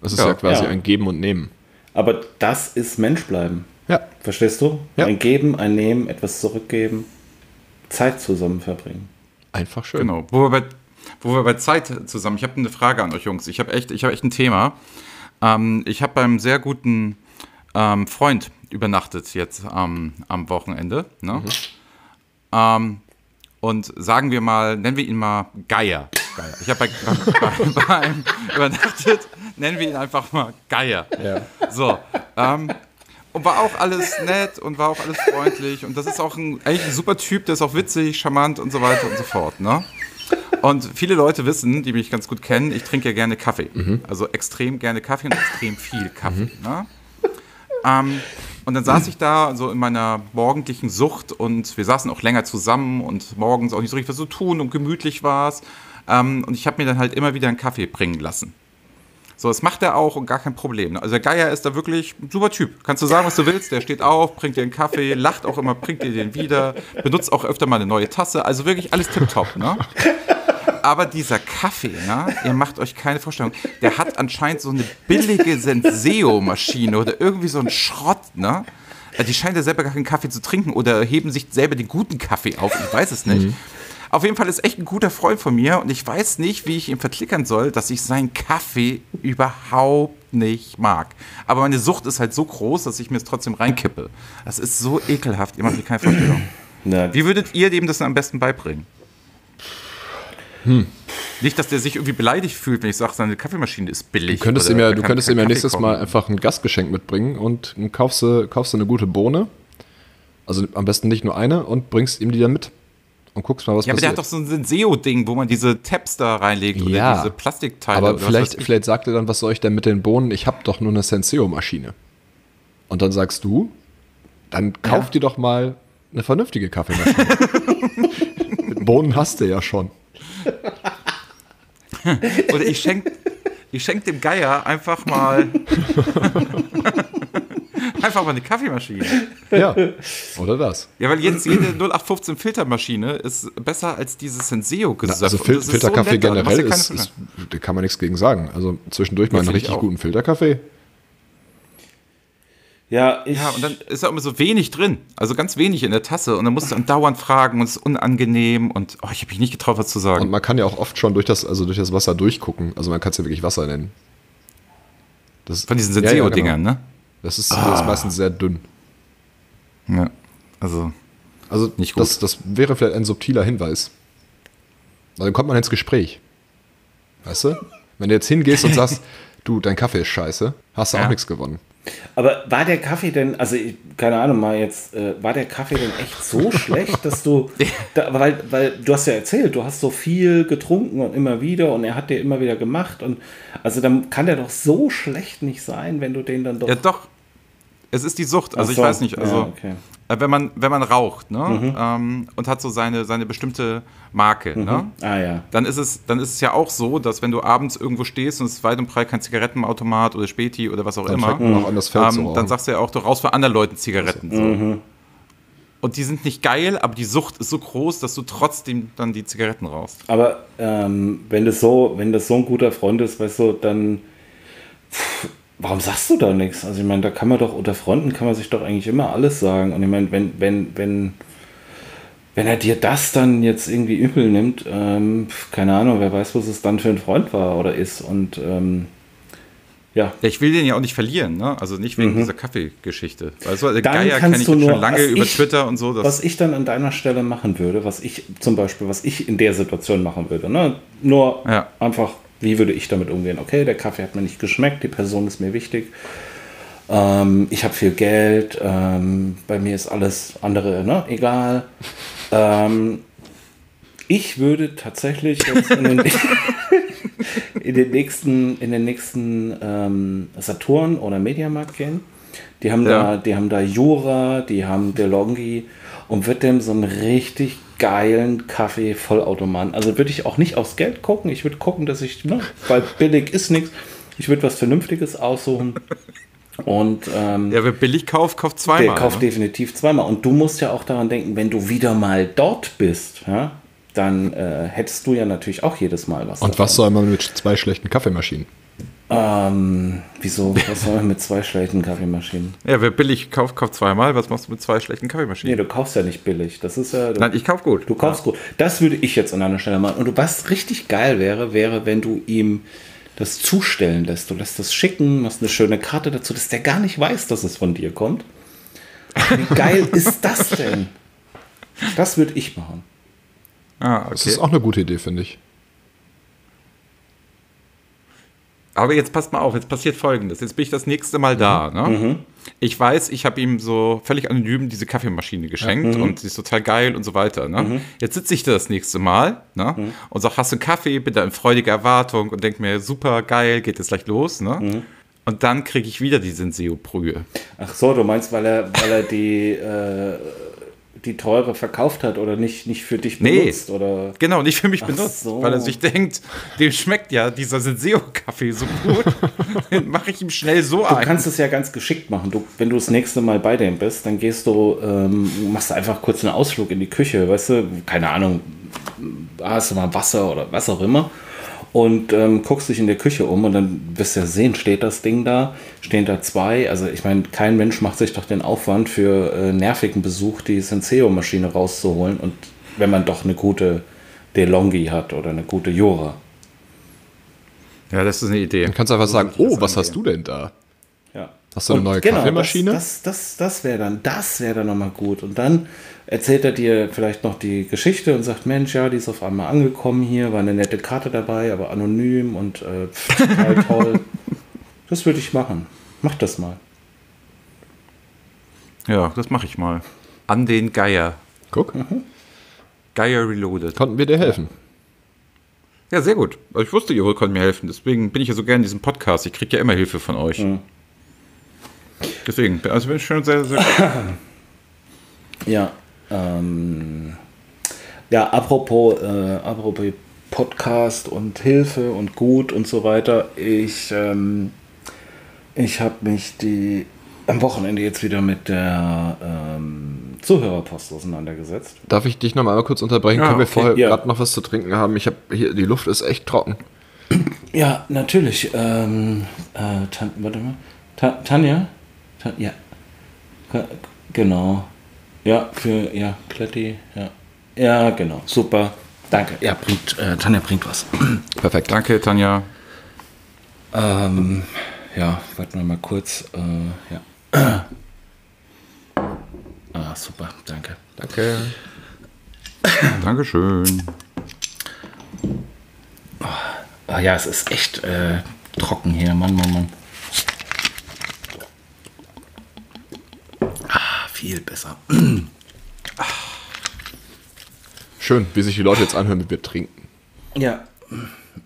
Das ist ja, Ja. quasi Ja. ein Geben und Nehmen. Aber das ist Menschbleiben. Ja. Verstehst du? Ja. Ein Geben, ein Nehmen, etwas zurückgeben, Zeit zusammen verbringen. Einfach schön. Genau. Wo wir bei, wo wir bei Zeit zusammen, ich habe eine Frage an euch Jungs. Ich habe echt, ich habe echt ein Thema. Ähm, ich habe beim sehr guten ähm, Freund übernachtet jetzt ähm, am Wochenende. Ne? Ähm, und sagen wir mal, nennen wir ihn mal Geier. Geier. Ich habe bei, bei, einem übernachtet, nennen wir ihn einfach mal Geier. So. Ähm, und war auch alles nett und war auch alles freundlich. Und das ist auch ein, eigentlich ein super Typ, der ist auch witzig, charmant und so weiter und so fort. Ne? Und viele Leute wissen, die mich ganz gut kennen, ich trinke ja gerne Kaffee. Also extrem gerne Kaffee und extrem viel Kaffee. Ne? Ähm, und dann saß ich da so in meiner morgendlichen Sucht und wir saßen auch länger zusammen und morgens auch nicht so richtig was zu tun und gemütlich war es. Ähm, und ich habe mir dann halt immer wieder einen Kaffee bringen lassen. So, das macht er auch und gar kein Problem. ne? Also der Geier ist da wirklich ein super Typ. Kannst du sagen, was du willst, der steht auf, bringt dir einen Kaffee, lacht auch immer, bringt dir den wieder, benutzt auch öfter mal eine neue Tasse. Also wirklich alles tipptopp, ne? Aber dieser Kaffee, ne? ihr macht euch keine Vorstellung, der hat anscheinend so eine billige Senseo-Maschine oder irgendwie so ein Schrott, ne? Äh, Die scheinen ja selber gar keinen Kaffee zu trinken oder heben sich selber den guten Kaffee auf. Ich weiß es nicht. Auf jeden Fall ist echt ein guter Freund von mir und ich weiß nicht, wie ich ihm verklickern soll, dass ich seinen Kaffee überhaupt nicht mag. Aber meine Sucht ist halt so groß, dass ich mir es trotzdem reinkippe. Das ist so ekelhaft, ihr macht mir keine Vorstellung. Wie würdet ihr dem das am besten beibringen? Nicht, dass der sich irgendwie beleidigt fühlt, wenn ich sage, seine Kaffeemaschine ist billig. Du könntest ihm ja, du könntest ihm ja nächstes kochen. Mal einfach ein Gastgeschenk mitbringen und kaufst du, kaufst du eine gute Bohne. Also am besten nicht nur eine und bringst ihm die dann mit. Und guckst mal, was Ja, aber der passiert. hat doch so ein Senseo-Ding, wo man diese Tabs da reinlegt oder Ja, diese Plastikteile. aber vielleicht, vielleicht sagt er dann, was soll ich denn mit den Bohnen? Ich habe doch nur eine Senseo-Maschine. Und dann sagst du, dann kauf Ja. dir doch mal eine vernünftige Kaffeemaschine. Bohnen hast du ja schon. Oder ich schenk, ich schenk dem Geier einfach mal. einfach mal eine Kaffeemaschine. Ja, oder das. Ja, weil jetzt jede 0815 Filtermaschine ist besser als dieses Senseo gesagt. Also Fil Filterkaffee generell ist, ist, da kann man nichts gegen sagen. Also zwischendurch mal einen richtig guten Filterkaffee. Ja, ich, Ja, und dann ist da immer so wenig drin. Also ganz wenig in der Tasse. Und dann musst du andauernd fragen und es ist unangenehm. Und oh, ich habe mich nicht getraut, was zu Und sagen. man kann ja auch oft schon durch das, also durch das Wasser durchgucken. Also man kann es ja wirklich Wasser nennen. Das, Von diesen Ja, ja, Senseo-Dingern, genau. ne? Das ist, das ist meistens sehr dünn. Ja. Also, Also Nicht gut. Das, das wäre vielleicht ein subtiler Hinweis. Weil dann kommt man ins Gespräch. Weißt du? Wenn du jetzt hingehst und sagst, du, dein Kaffee ist scheiße, hast du Ja. auch nichts gewonnen. Aber war der Kaffee denn, also ich, keine Ahnung mal jetzt, äh, war der Kaffee denn echt so schlecht, dass du, da, weil, weil du hast ja erzählt, du hast so viel getrunken und immer wieder und er hat dir immer wieder gemacht und also dann kann der doch so schlecht nicht sein, wenn du den dann doch. ja doch. Es ist die Sucht. Also Ach ich so, weiß nicht. Also, ja, okay. äh, wenn, man, wenn man raucht ne? Mhm. ähm, und hat so seine, seine bestimmte Marke, ne? Ah ja. dann ist es dann ist es ja auch so, dass wenn du abends irgendwo stehst und es ist weit und breit kein Zigarettenautomat oder Späti oder was auch Dann immer, auch an, das Feld ähm, dann sagst du ja auch, du rauchst für andere Leute Zigaretten. So. Mhm. Und die sind nicht geil, aber die Sucht ist so groß, dass du trotzdem dann die Zigaretten rauchst. Aber ähm, wenn das so, wenn das so ein guter Freund ist, weißt du, dann pff, warum sagst du da nichts? Also ich meine, da kann man doch unter Freunden kann man sich doch eigentlich immer alles sagen. Und ich meine, wenn, wenn, wenn, wenn er dir das dann jetzt irgendwie übel nimmt, ähm, keine Ahnung, wer weiß, was es dann für ein Freund war oder ist. Und ähm, ja. Ja, ich will den ja auch nicht verlieren, ne? Also nicht wegen dieser Kaffeegeschichte. Also der Mhm. Dann Geier kenne kannst ich nur, schon lange über ich- Twitter und so. Was ich dann an deiner Stelle machen würde, was ich zum Beispiel, was ich in der Situation machen würde, ne? nur Ja. einfach, wie würde ich damit umgehen? Okay, der Kaffee hat mir nicht geschmeckt, die Person ist mir wichtig, ähm, ich habe viel Geld, ähm, bei mir ist alles andere ne? egal. Ähm, ich würde tatsächlich jetzt in den, in den nächsten, in den nächsten ähm, Saturn oder Mediamarkt gehen. Die haben, Ja. da, die haben da Jura, die haben DeLonghi und wird dem so einen richtig geilen Kaffee Vollautomaten. Also würde ich auch nicht aufs Geld gucken. Ich würde gucken, dass ich, ne, weil billig ist nichts. Ich würde was Vernünftiges aussuchen. Und ähm, ja, wer billig kauft, kauft der zweimal. kauft ne? definitiv zweimal. Und du musst ja auch daran denken, wenn du wieder mal dort bist, ja, dann äh, hättest du ja natürlich auch jedes Mal was. Und was soll man mit zwei schlechten Kaffeemaschinen? Ähm, wieso? Was soll man mit zwei schlechten Kaffeemaschinen? Ja, wer billig kauft, kauft zweimal. Was machst du mit zwei schlechten Nee, Kaffeemaschinen? du kaufst ja nicht billig. Das ist ja. Du, Nein, ich kauf gut. du kaufst gut. Das würde ich jetzt an deiner Stelle machen. Und was richtig geil wäre, wäre, wenn du ihm das zustellen lässt. Du lässt das schicken, machst eine schöne Karte dazu, dass der gar nicht weiß, dass es von dir kommt. Wie geil ist das denn? Das würde ich machen. Ah, Das okay. ist auch eine gute Idee, finde ich. Aber jetzt passt mal auf, jetzt passiert folgendes. Jetzt bin ich das nächste Mal da. Ne? Ich weiß, ich habe ihm so völlig anonym diese Kaffeemaschine geschenkt und sie ist total geil und so weiter. Ne? Jetzt sitze ich da das nächste Mal ne? und sage, hast du einen Kaffee? Bin da in freudiger Erwartung und denke mir, super geil, geht jetzt gleich los. Ne? Und dann kriege ich wieder die Senseo-Brühe. Ach so, du meinst, weil er, weil er die, äh, die teure verkauft hat oder nicht, nicht für dich Nee. benutzt? Oder? Genau, nicht für mich Ach benutzt, so. weil er sich denkt, dem schmeckt ja dieser Senseo-Kaffee so gut, den mache ich ihm schnell so Du ein. kannst es ja ganz geschickt machen. Du, wenn du das nächste Mal bei dem bist, dann gehst du, ähm, machst du einfach kurz einen Ausflug in die Küche, weißt du, keine Ahnung, hast du mal Wasser oder was auch immer. Und ähm, guckst dich in der Küche um und dann wirst du ja sehen, steht das Ding da, stehen da zwei. Also ich meine, kein Mensch macht sich doch den Aufwand für äh, nervigen Besuch, die Senseo-Maschine rauszuholen und wenn man doch eine gute DeLonghi hat oder eine gute Jura. Ja, das ist eine Idee. Dann kannst du einfach sagen, oh, was hast du denn da? Hast du eine neue genau, Kaffeemaschine? Das, das, das, das wäre dann, das wäre dann nochmal gut. Und dann erzählt er dir vielleicht noch die Geschichte und sagt, Mensch, ja, die ist auf einmal angekommen hier, war eine nette Karte dabei, aber anonym und äh, pff, total toll. Das würde ich machen. Mach das mal. Ja, das mache ich mal. An den Geier. Guck, Geier Reloaded. konnten wir dir helfen. Ja, sehr gut. Also ich wusste, ihr könnt mir helfen. Deswegen bin ich ja so gerne in diesem Podcast. Ich kriege ja immer Hilfe von euch. Deswegen, also bin ich schon sehr, sehr gut. Ja, ähm, ja, apropos, äh, apropos Podcast und Hilfe und gut und so weiter. Ich, ähm, ich habe mich die am Wochenende jetzt wieder mit der ähm, Zuhörerpost auseinandergesetzt. Darf ich dich noch mal kurz unterbrechen? Ja, Können wir okay, vorher ja. gerade noch was zu trinken haben? Ich habe hier, die Luft ist echt trocken. Ja, natürlich. Ähm, äh, Tan warte mal. Ta Tanja? Ja. Genau. Ja, für, ja, Kletti, ja. Ja, genau. Super. Danke. Ja, bringt, äh, Tanja bringt was. Perfekt. Danke, Tanja. Ähm, ja, warten wir mal kurz. Äh, ja. Ah, super, danke. Danke. Dankeschön. Ah, ja, es ist echt äh, trocken hier, Mann, Mann, Mann. Viel besser. Schön, wie sich die Leute jetzt anhören, wie wir trinken. Ja.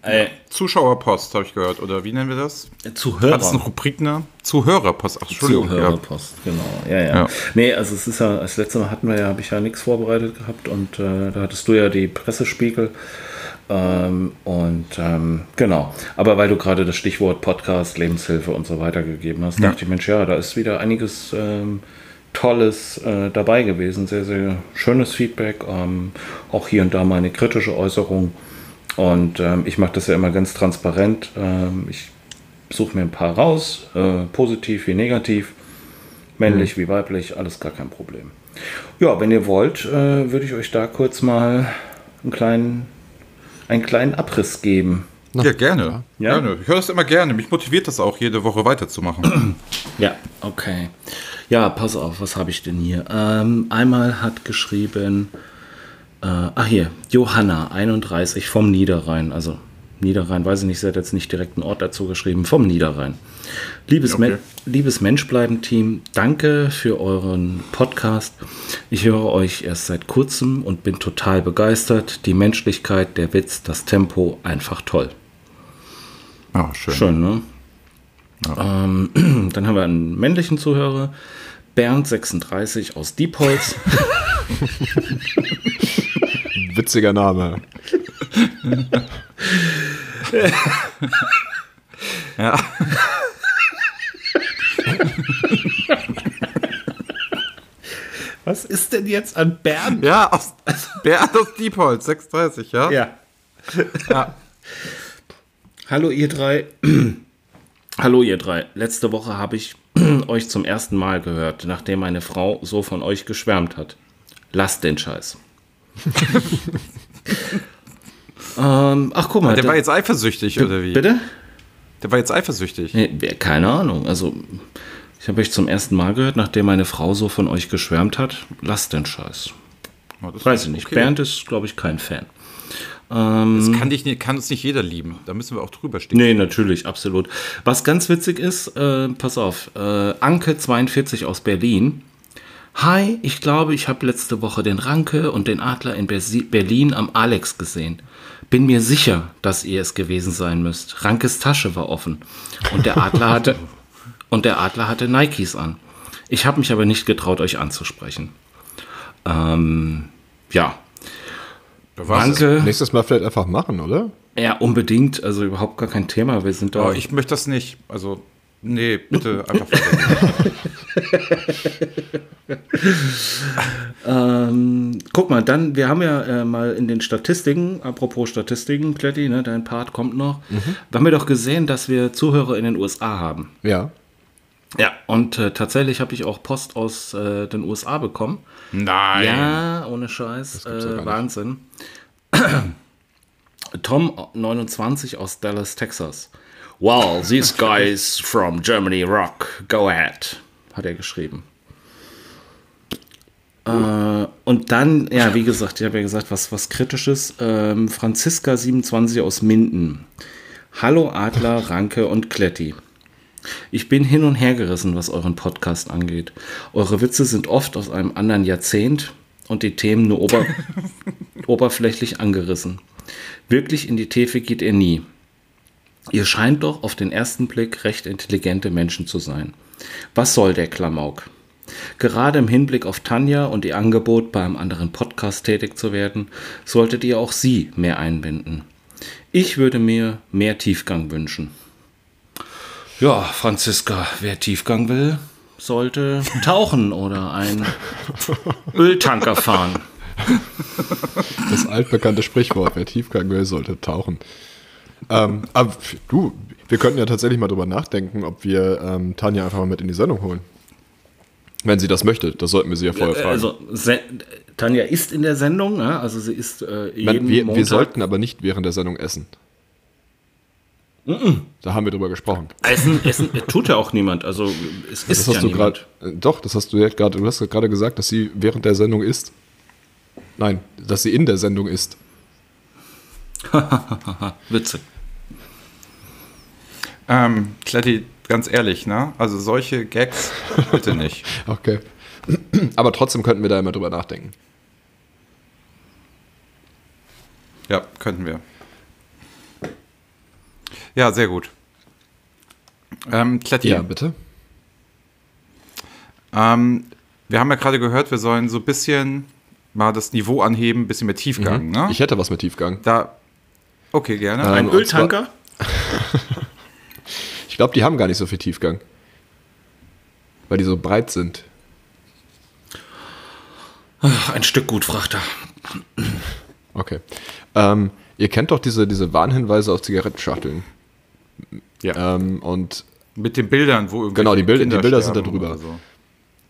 Äh, Zuschauerpost, habe ich gehört. Oder wie nennen wir das? Zuhörer. Hat es einen Rubriknamen? Zuhörerpost. Ach, Entschuldigung. Ja. Zuhörerpost, genau. Ja, ja, Ja. Nee, also es ist ja, das letzte Mal hatten wir ja, habe ich ja nichts vorbereitet gehabt und äh, da hattest du ja die Pressespiegel. Ähm, und ähm, genau. Aber weil du gerade das Stichwort Podcast, Lebenshilfe und so weiter gegeben hast, Ja. dachte ich, Mensch, ja, da ist wieder einiges ähm, Tolles äh, dabei gewesen. Sehr, sehr schönes Feedback. Ähm, auch hier und da mal eine kritische Äußerung. Und ähm, ich mache das ja immer ganz transparent. Ähm, ich suche mir ein paar raus, äh, positiv wie negativ, männlich wie weiblich, alles gar kein Problem. Ja, wenn ihr wollt, äh, würde ich euch da kurz mal einen kleinen, einen kleinen Abriss geben. Ja, gerne. Ja? gerne. Ich höre das immer gerne. Mich motiviert das auch, jede Woche weiterzumachen. Ja, okay. Ja, pass auf, was habe ich denn hier? Ähm, einmal hat geschrieben, äh, ach hier, Johanna, 31 vom Niederrhein. Also Niederrhein, weiß ich nicht, sie hat jetzt nicht direkt einen Ort dazu geschrieben, vom Niederrhein. Liebes, Okay. Men liebes Menschbleiben-Team, danke für euren Podcast. Ich höre euch erst seit kurzem und bin total begeistert. Die Menschlichkeit, der Witz, das Tempo, einfach toll. Ja, schön. Schön, ne? Ähm, dann haben wir einen männlichen Zuhörer, Bernd 36 aus Diepholz. Witziger Name. Ja. Was ist denn jetzt an Bernd? Ja, aus, Bernd aus Diepholz, 630, ja? Ja. Ja. Hallo ihr drei. Hallo ihr drei. Letzte Woche habe ich euch zum ersten Mal gehört, nachdem meine Frau so von euch geschwärmt hat. Lasst den Scheiß. ähm, ach guck mal. Der da- war jetzt eifersüchtig, oder wie? Bitte? Der war jetzt eifersüchtig. Nee, keine Ahnung. Also, ich habe euch zum ersten Mal gehört, nachdem meine Frau so von euch geschwärmt hat. Lasst den Scheiß. Oh, das Weiß ich nicht. okay. Bernd ist, glaube ich, kein Fan. Das kann, dich, nicht- kann uns nicht jeder lieben. Da müssen wir auch drüber stehen. Nee, natürlich, absolut. Was ganz witzig ist, äh, pass auf, äh, Anke42 aus Berlin. Hi, ich glaube, ich habe letzte Woche den Ranke und den Adler in Bersi Berlin am Alex gesehen. Bin mir sicher, dass ihr es gewesen sein müsst. Rankes Tasche war offen und der Adler hatte und der Adler hatte Nikes an. Ich habe mich aber nicht getraut, euch anzusprechen. Ähm, ja, Was? Ranke, Nächstes Mal vielleicht einfach machen, oder? ja unbedingt, also überhaupt gar kein Thema. Wir sind da. Oh, ich möchte das nicht. Also, Nee, bitte einfach. Ähm, guck mal, dann, wir haben ja äh, mal in den Statistiken, apropos Statistiken, Kletti, ne, dein Part kommt noch, da haben wir doch gesehen, dass wir Zuhörer in den USA haben. Ja. Ja, und äh, tatsächlich habe ich auch Post aus äh, den USA bekommen. Nein. Ja, ohne Scheiß. ja Äh. Wahnsinn. Tom 29 aus Dallas, Texas. Wow, these guys from Germany rock. Go ahead, hat er geschrieben. Äh, und dann, ja, wie gesagt, ich habe ja gesagt, was, was Kritisches. Ähm, Franziska 27 aus Minden. Hallo Adler, Ranke und Kletti. Ich bin hin und her gerissen, was euren Podcast angeht. Eure Witze sind oft aus einem anderen Jahrzehnt und die Themen nur ober oberflächlich angerissen. Wirklich in die Tiefe geht ihr nie. Ihr scheint doch auf den ersten Blick recht intelligente Menschen zu sein. Was soll der Klamauk? Gerade im Hinblick auf Tanja und ihr Angebot, bei einem anderen Podcast tätig zu werden, solltet ihr auch sie mehr einbinden. Ich würde mir mehr Tiefgang wünschen. Ja, Franziska, wer Tiefgang will, sollte tauchen oder einen Öltanker fahren. Das altbekannte Sprichwort, wer Tiefgang will, sollte tauchen. Ähm, aber du, wir könnten ja tatsächlich mal drüber nachdenken, ob wir ähm, Tanja einfach mal mit in die Sendung holen. Wenn sie das möchte, das sollten wir sie ja vorher fragen. Also, Tanja ist in der Sendung, ja? also sie ist äh, jeden wir, Montag. wir sollten aber nicht während der Sendung essen. Da haben wir drüber gesprochen. Essen, essen äh, tut ja auch niemand. Also es ist Das hast ja du niemand. gerade. äh, Doch, das hast du ja gerade. Du hast gerade gesagt, dass sie während der Sendung isst. Nein, dass sie in der Sendung ist. Witzig. Ähm, Kletti, ganz ehrlich, ne? Also solche Gags bitte nicht. Okay. Aber trotzdem könnten wir da immer drüber nachdenken. Ja, könnten wir. Ja, sehr gut. Ähm, Kletti, Ja, bitte. ähm, wir haben ja gerade gehört, wir sollen so ein bisschen mal das Niveau anheben, ein bisschen mehr Tiefgang, ne? Ich hätte was mit Tiefgang. da. Okay, gerne. Ähm, Ein Öltanker? Ich glaube, die haben gar nicht so viel Tiefgang. Weil die so breit sind. Ach, ein Stück Gutfrachter. Okay. Ähm, ihr kennt doch diese, diese Warnhinweise auf Zigarettenschachteln. Ja. Ähm, und Mit den Bildern, wo irgendwie Genau, die Bilder- die Bilder sind da drüber. So.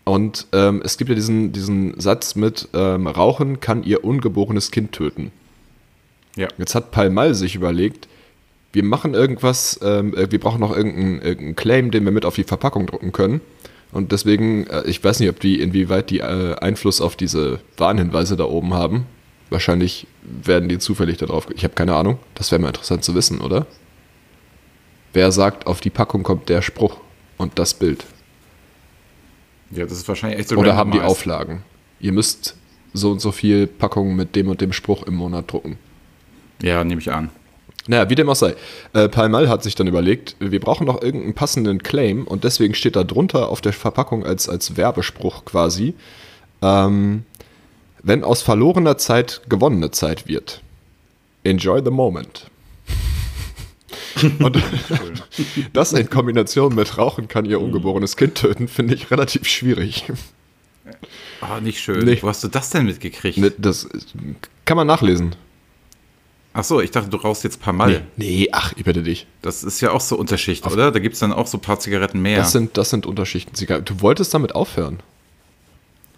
Und ähm, es gibt ja diesen, diesen Satz mit ähm, Rauchen kann ihr ungeborenes Kind töten. Ja. Jetzt hat Palmal sich überlegt, wir machen irgendwas, ähm, äh, wir brauchen noch irgendeinen, irgendeinen Claim, den wir mit auf die Verpackung drucken können. Und deswegen, äh, ich weiß nicht, ob die, inwieweit die äh, Einfluss auf diese Warnhinweise da oben haben. Wahrscheinlich werden die zufällig darauf. Ich habe keine Ahnung. Das wäre mal interessant zu wissen, oder? Wer sagt, auf die Packung kommt der Spruch und das Bild? ja, das ist wahrscheinlich echt so Oder haben die. Auflagen? Ihr müsst so und so viel Packungen mit dem und dem Spruch im Monat drucken. Ja, nehme ich an. Naja, wie dem auch sei. Äh, Palmal hat sich dann überlegt, wir brauchen noch irgendeinen passenden Claim und deswegen steht da drunter auf der Verpackung als, als Werbespruch quasi, ähm, wenn aus verlorener Zeit gewonnene Zeit wird. Enjoy the moment. und das in Kombination mit Rauchen kann ihr ungeborenes Kind töten, finde ich relativ schwierig. Ah, nicht schön. Nee. Wo hast du das denn mitgekriegt? Ne, Das kann man nachlesen. Ach so, ich dachte, du rauchst jetzt paar Mal. Nee, ach, ich bitte dich. Das ist ja auch so Unterschicht, oder? Da gibt es dann auch so ein paar Zigaretten mehr. Das sind, das sind Unterschichten. Zigaretten. Du wolltest damit aufhören.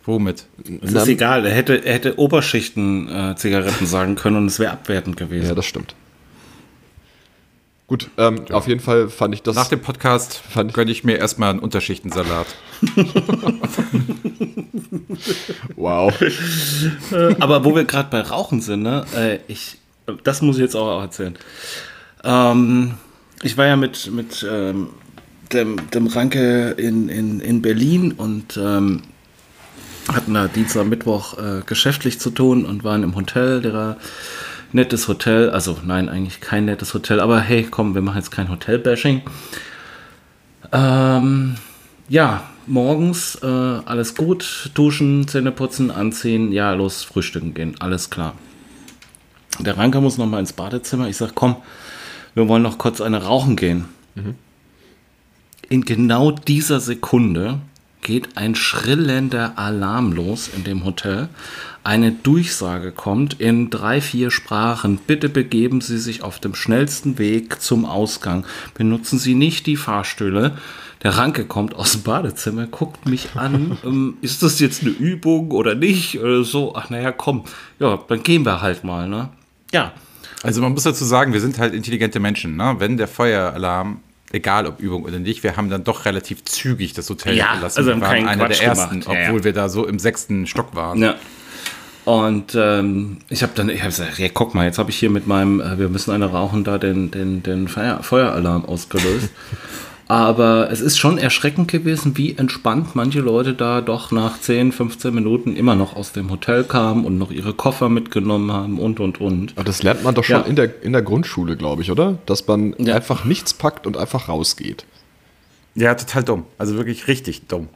Womit? Es ist egal, er hätte, er hätte Oberschichten-Zigaretten sagen können und es wäre abwertend gewesen. Ja, das stimmt. Gut, ähm, auf jeden Fall fand ich das. Nach dem Podcast Fand ich- gönne ich mir erstmal einen Unterschichtensalat. wow. Aber wo wir gerade bei Rauchen sind, ne, äh, ich, das muss ich jetzt auch erzählen. Ähm, ich war ja mit, mit ähm, dem, dem Ranke in, in, in Berlin und ähm, hatten da Dienstag, Mittwoch äh, geschäftlich zu tun und waren im Hotel, der nettes Hotel, also nein, eigentlich kein nettes Hotel, aber hey, komm, wir machen jetzt kein Hotel-Bashing. Ähm, ja, morgens äh, alles gut, duschen, Zähne putzen, anziehen, ja, los, frühstücken gehen, alles klar. Der Ranker muss noch mal ins Badezimmer. Ich sag, komm, wir wollen noch kurz eine rauchen gehen. in genau dieser Sekunde geht ein schrillender Alarm los in dem Hotel. Eine Durchsage kommt in drei, vier Sprachen. Bitte begeben Sie sich auf dem schnellsten Weg zum Ausgang. Benutzen Sie nicht die Fahrstühle. Der Ranke kommt aus dem Badezimmer, guckt mich an. ähm, ist das jetzt eine Übung oder nicht? Oder so. Ach, naja, komm. Ja, dann gehen wir halt mal, ne? Ja. Also man muss dazu sagen, wir sind halt intelligente Menschen. Ne? Wenn der Feueralarm, egal ob Übung oder nicht, wir haben dann doch relativ zügig das Hotel Ja, verlassen. also wir waren einer der ersten, gemacht. Ja, obwohl ja. wir da so im sechsten Stock waren. Ja. Und ähm, ich habe dann, ich habe gesagt, ja, guck mal, jetzt habe ich hier mit meinem, äh, wir müssen eine rauchen, da den, den, den Feuer, Feueralarm ausgelöst. Aber es ist schon erschreckend gewesen, wie entspannt manche Leute da doch nach 10, 15 Minuten immer noch aus dem Hotel kamen und noch ihre Koffer mitgenommen haben und, und, und. Aber das lernt man doch schon Ja. in, der, in der Grundschule, glaube ich, oder? Dass man Ja. einfach nichts packt und einfach rausgeht. Ja, total dumm. Also wirklich richtig dumm.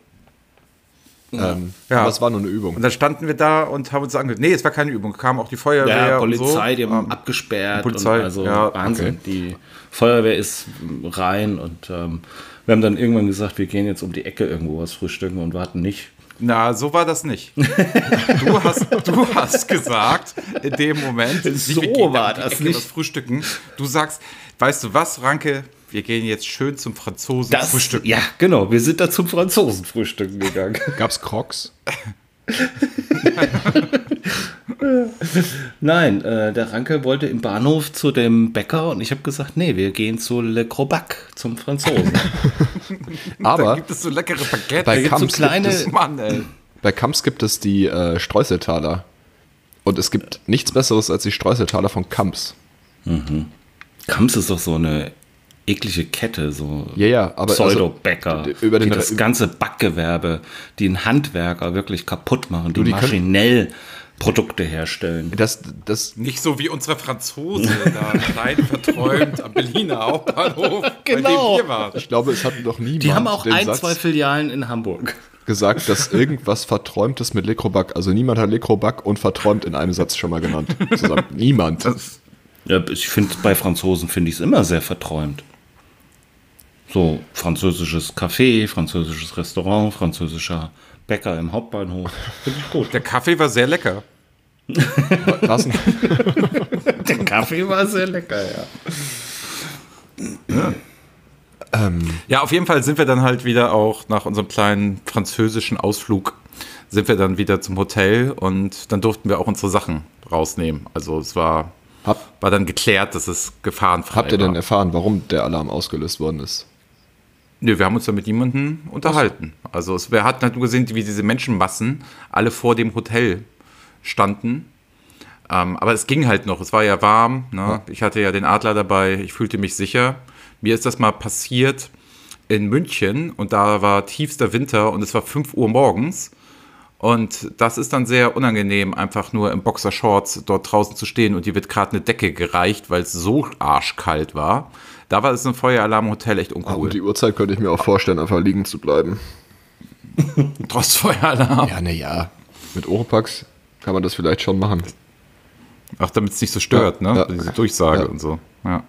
Ähm, Ja. Aber es war nur eine Übung. Und dann standen wir da und haben uns angehört. Nee, es war keine Übung. Kam auch die Feuerwehr. Ja, und Polizei, so. die haben Ähm, abgesperrt. Polizei, und also ja, Wahnsinn. Die Feuerwehr ist rein und ähm, wir haben dann irgendwann gesagt, wir gehen jetzt um die Ecke irgendwo was frühstücken und warten nicht. Na, so war das nicht. Du hast, du hast gesagt, in dem Moment, nicht, So gehen war um das Ecke nicht. was frühstücken. Du sagst, weißt du was, Ranke, wir gehen jetzt schön zum Franzosen Das, frühstücken. Ja, genau. Wir sind da zum Franzosen frühstücken gegangen. Gab's Crocs? Nein, äh, der Ranke wollte im Bahnhof zu dem Bäcker und ich habe gesagt, nee, wir gehen zu Le Crobac, zum Franzosen. Da Aber gibt es so leckere Baguette. bei gibt's so Kamps, kleine- gibt es, Mann, bei Kamps gibt es die äh, Streuseltaler. Und es gibt nichts Besseres als die Streuseltaler von Kamps. Kamps ist doch so eine eklige Kette, so Ja, ja, aber Pseudo-Bäcker, also, über den die das ganze Backgewerbe, die einen Handwerker wirklich kaputt machen, die, die maschinell Produkte herstellen. Das, das, Nicht so wie unsere Franzose da klein verträumt am Berliner Hauptbahnhof, bei Genau. dem wir waren. ich glaube, es hat noch niemand Die haben auch den ein, Satz zwei Filialen in Hamburg. gesagt, dass irgendwas verträumt ist mit Lekroback. Also niemand hat Lekroback und verträumt in einem Satz schon mal genannt. Zusammen. Niemand. Ja, ich finde, bei Franzosen finde ich es immer sehr verträumt. So französisches Café, französisches Restaurant, französischer Bäcker im Hauptbahnhof. Finde ich gut. Der Kaffee war sehr lecker. Was Der Kaffee war sehr lecker, ja. Ja, auf jeden Fall sind wir dann halt wieder auch nach unserem kleinen französischen Ausflug sind wir dann wieder zum Hotel und dann durften wir auch unsere Sachen rausnehmen. Also es war, hab, war dann geklärt, dass es gefahrenfrei habt ihr war. denn erfahren, warum der Alarm ausgelöst worden ist? Nö, wir haben uns da mit niemandem unterhalten. Also es, wir hatten halt nur gesehen, wie diese Menschenmassen alle vor dem Hotel standen. Ähm, aber es ging halt noch, es war ja warm. Ne? Ich hatte ja den Adler dabei, ich fühlte mich sicher. Mir ist das mal passiert in München und da war tiefster Winter und es war 5 Uhr morgens. Und das ist dann sehr unangenehm, einfach nur im Boxershorts dort draußen zu stehen und dir wird gerade eine Decke gereicht, weil es so arschkalt war. Da war es ein Feueralarm im Hotel echt Um uncool. die Uhrzeit könnte ich mir auch vorstellen, einfach liegen zu bleiben. Trotz Feueralarm. Ja, naja. Mit Oropax kann man das vielleicht schon machen. Ach, damit es nicht so stört, Ja, ne? ja. Diese Durchsage Ja. und so. Ja.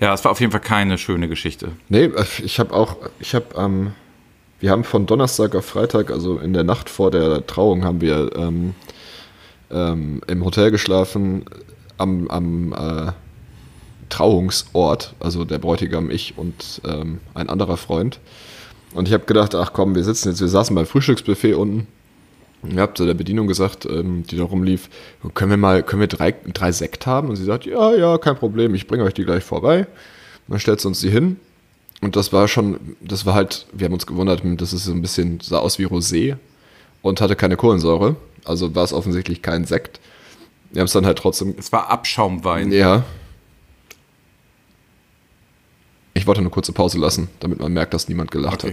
Ja, es war auf jeden Fall keine schöne Geschichte. Nee, ich habe auch, ich habe ähm, wir haben von Donnerstag auf Freitag, also in der Nacht vor der Trauung, haben wir ähm, ähm, im Hotel geschlafen, am, am äh, Trauungsort, also der Bräutigam, ich und ähm, ein anderer Freund. Und ich habe gedacht, ach komm, wir sitzen jetzt, wir saßen beim Frühstücksbuffet unten. Ich habe zu der Bedienung gesagt, ähm, die da rumlief, können wir mal, können wir drei, drei Sekt haben? Und sie sagt, ja, ja, kein Problem, ich bringe euch die gleich vorbei. Dann stellt sie uns die hin. Und das war schon, das war halt, wir haben uns gewundert, das ist so ein bisschen, sah aus wie Rosé und hatte keine Kohlensäure. Also war es offensichtlich kein Sekt. Wir haben es dann halt trotzdem, Es war Abschaumwein. ja. Ich wollte eine kurze Pause lassen, damit man merkt, dass niemand gelacht Okay.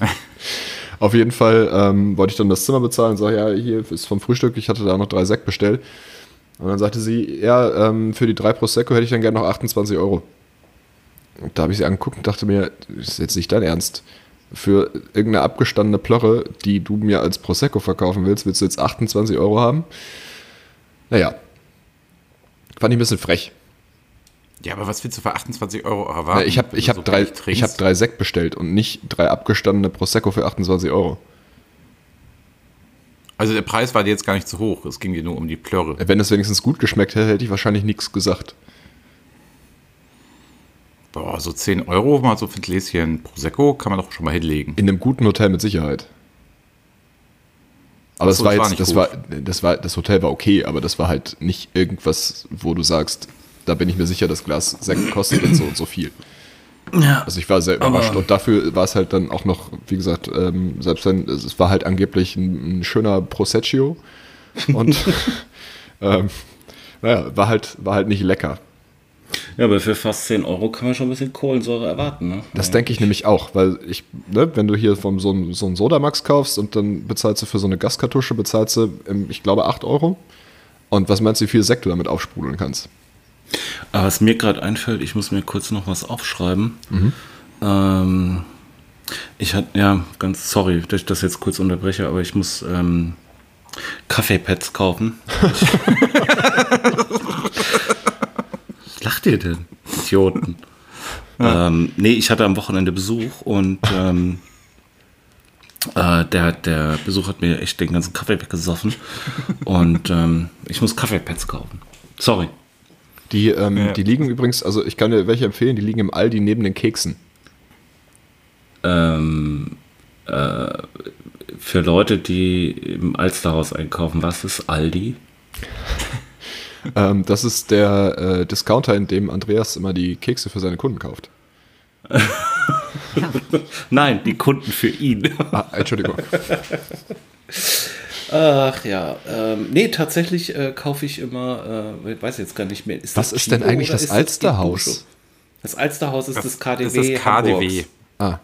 hat. Auf jeden Fall ähm, wollte ich dann das Zimmer bezahlen und sage, ja, hier ist vom Frühstück, ich hatte da noch drei Sekt bestellt. Und dann sagte sie, ja, ähm, für die drei Prosecco hätte ich dann gerne noch 28 Euro. Und da habe ich sie angeguckt und dachte mir, das ist jetzt nicht dein Ernst. Für irgendeine abgestandene Plörre, die du mir als Prosecco verkaufen willst, willst du jetzt 28 Euro haben? Naja. Fand ich ein bisschen frech. Ja, aber was willst du für 28 Euro erwarten? Ja, ich habe ich hab so drei, ich hab drei Sekt bestellt und nicht drei abgestandene Prosecco für 28 Euro. Also der Preis war dir jetzt gar nicht zu hoch. Es ging dir nur um die Plörre. Wenn es wenigstens gut geschmeckt hätte, hätte ich wahrscheinlich nichts gesagt. Boah, so 10 Euro mal so für ein Gläschen Prosecco kann man doch schon mal hinlegen. In einem guten Hotel mit Sicherheit. Aber das war jetzt, das war, das war, das Hotel war okay, aber das war halt nicht irgendwas, wo du sagst, da bin ich mir sicher, das Glas Sekt kostet jetzt so und so viel. Ja. Also ich war sehr überrascht und dafür war es halt dann auch noch, wie gesagt, ähm, selbst wenn es war halt angeblich ein, ein schöner Proseccio und ähm, naja, war halt, war halt nicht lecker. Ja, aber für fast 10 Euro kann man schon ein bisschen Kohlensäure erwarten, ne? Das denke ich nämlich auch, weil ich, ne, wenn du hier vom so, ein- so einen Sodamax kaufst und dann bezahlst du für so eine Gaskartusche, bezahlst du, ähm, ich glaube, 8 Euro. Und was meinst du, wie viel Sekt du damit aufsprudeln kannst? Aber was mir gerade einfällt, ich muss mir kurz noch was aufschreiben. Ähm, ich hatte, ja, ganz sorry, dass ich das jetzt kurz unterbreche, aber ich muss ähm, Kaffeepads kaufen. was lacht ihr denn, Idioten? Ähm, nee, ich hatte am Wochenende Besuch und ähm, äh, der, der Besuch hat mir echt den ganzen Kaffee weggesoffen und ähm, ich muss Kaffeepads kaufen. Sorry. Die, ähm, Ja. die liegen übrigens, also ich kann dir welche empfehlen, die liegen im Aldi neben den Keksen. ähm, äh, für Leute, die im Alsterhaus einkaufen, was ist Aldi? Ähm, das ist der äh, Discounter, in dem Andreas immer die Kekse für seine Kunden kauft. Nein, die Kunden für ihn. Ah, Entschuldigung. Ach ja, ähm, nee, tatsächlich äh, kaufe ich immer, äh, ich weiß jetzt gar nicht mehr. Ist Was das ist denn eigentlich das Alsterhaus? Edusho? Das Alsterhaus ist das, KDW. Das ist das KDW. Hamburgs. Ah.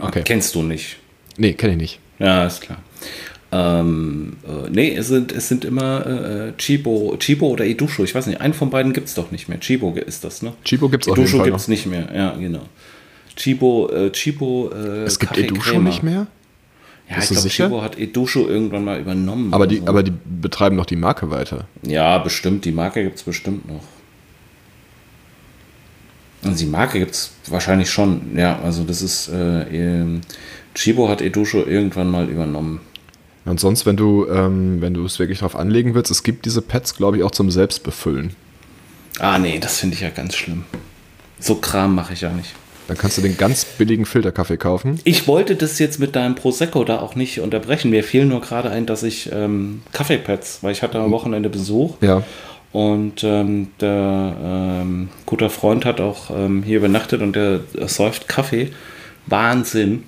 Okay. Kennst du nicht? Nee, kenne ich nicht. Ja, ist klar. Ähm, äh, nee, es sind, es sind immer äh, Chibo, Chibo oder Edusho. Ich weiß nicht, einen von beiden gibt es doch nicht mehr. Chibo ist das, ne? Chibo gibt's auf jeden Edusho Fall gibt es nicht mehr, ja, genau. Chibo, äh, Chibo, äh, Es gibt Kaffee Edusho Crema. nicht mehr? Ja, Bist ich glaube? Chibo hat Edusho irgendwann mal übernommen. Aber die, so. aber die betreiben noch die Marke weiter. Ja, bestimmt. Die Marke gibt es bestimmt noch. Also die Marke gibt es wahrscheinlich schon. Ja, also das ist, äh, ähm, Chibo hat Edusho irgendwann mal übernommen. Und sonst, wenn du, ähm, wenn du es wirklich drauf anlegen willst, es gibt diese Pads, glaube ich, auch zum Selbstbefüllen. Ah, nee, das finde ich ja ganz schlimm. So Kram mache ich ja nicht. Dann kannst du den ganz billigen Filterkaffee kaufen. Ich wollte das jetzt mit deinem Prosecco da auch nicht unterbrechen. Mir fiel nur gerade ein, dass ich ähm, Kaffeepads, weil ich hatte am Wochenende Besuch Ja. und ähm, der ähm, guter Freund hat auch ähm, hier übernachtet und der säuft Kaffee. Wahnsinn.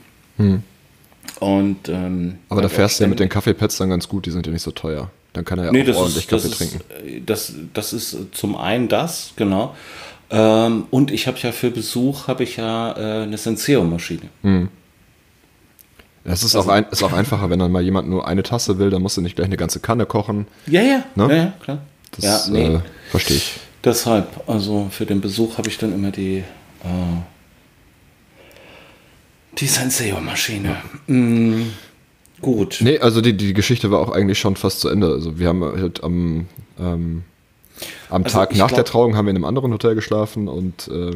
Und, ähm, Hm. Aber da fährst du ja mit den Kaffeepads dann ganz gut, die sind ja nicht so teuer. Dann kann er ja Nee, auch das ordentlich ist, Kaffee ist, trinken. äh, das, das ist zum einen das, genau. Ähm, und ich habe ja für Besuch habe ich ja äh, eine Senseo-Maschine. Es ist, Also- auch ein, ist auch einfacher, wenn dann mal jemand nur eine Tasse will, dann musst du nicht gleich eine ganze Kanne kochen. Ja, ja, Ne? ja, ja, klar. Das ja, nee. äh, verstehe ich. Deshalb, also für den Besuch habe ich dann immer die, äh, die Senseo-Maschine. Mm, gut. Nee, also die, die Geschichte war auch eigentlich schon fast zu Ende. Also wir haben halt am, ähm, am Also Tag nach glaub- der Trauung haben wir in einem anderen Hotel geschlafen und äh,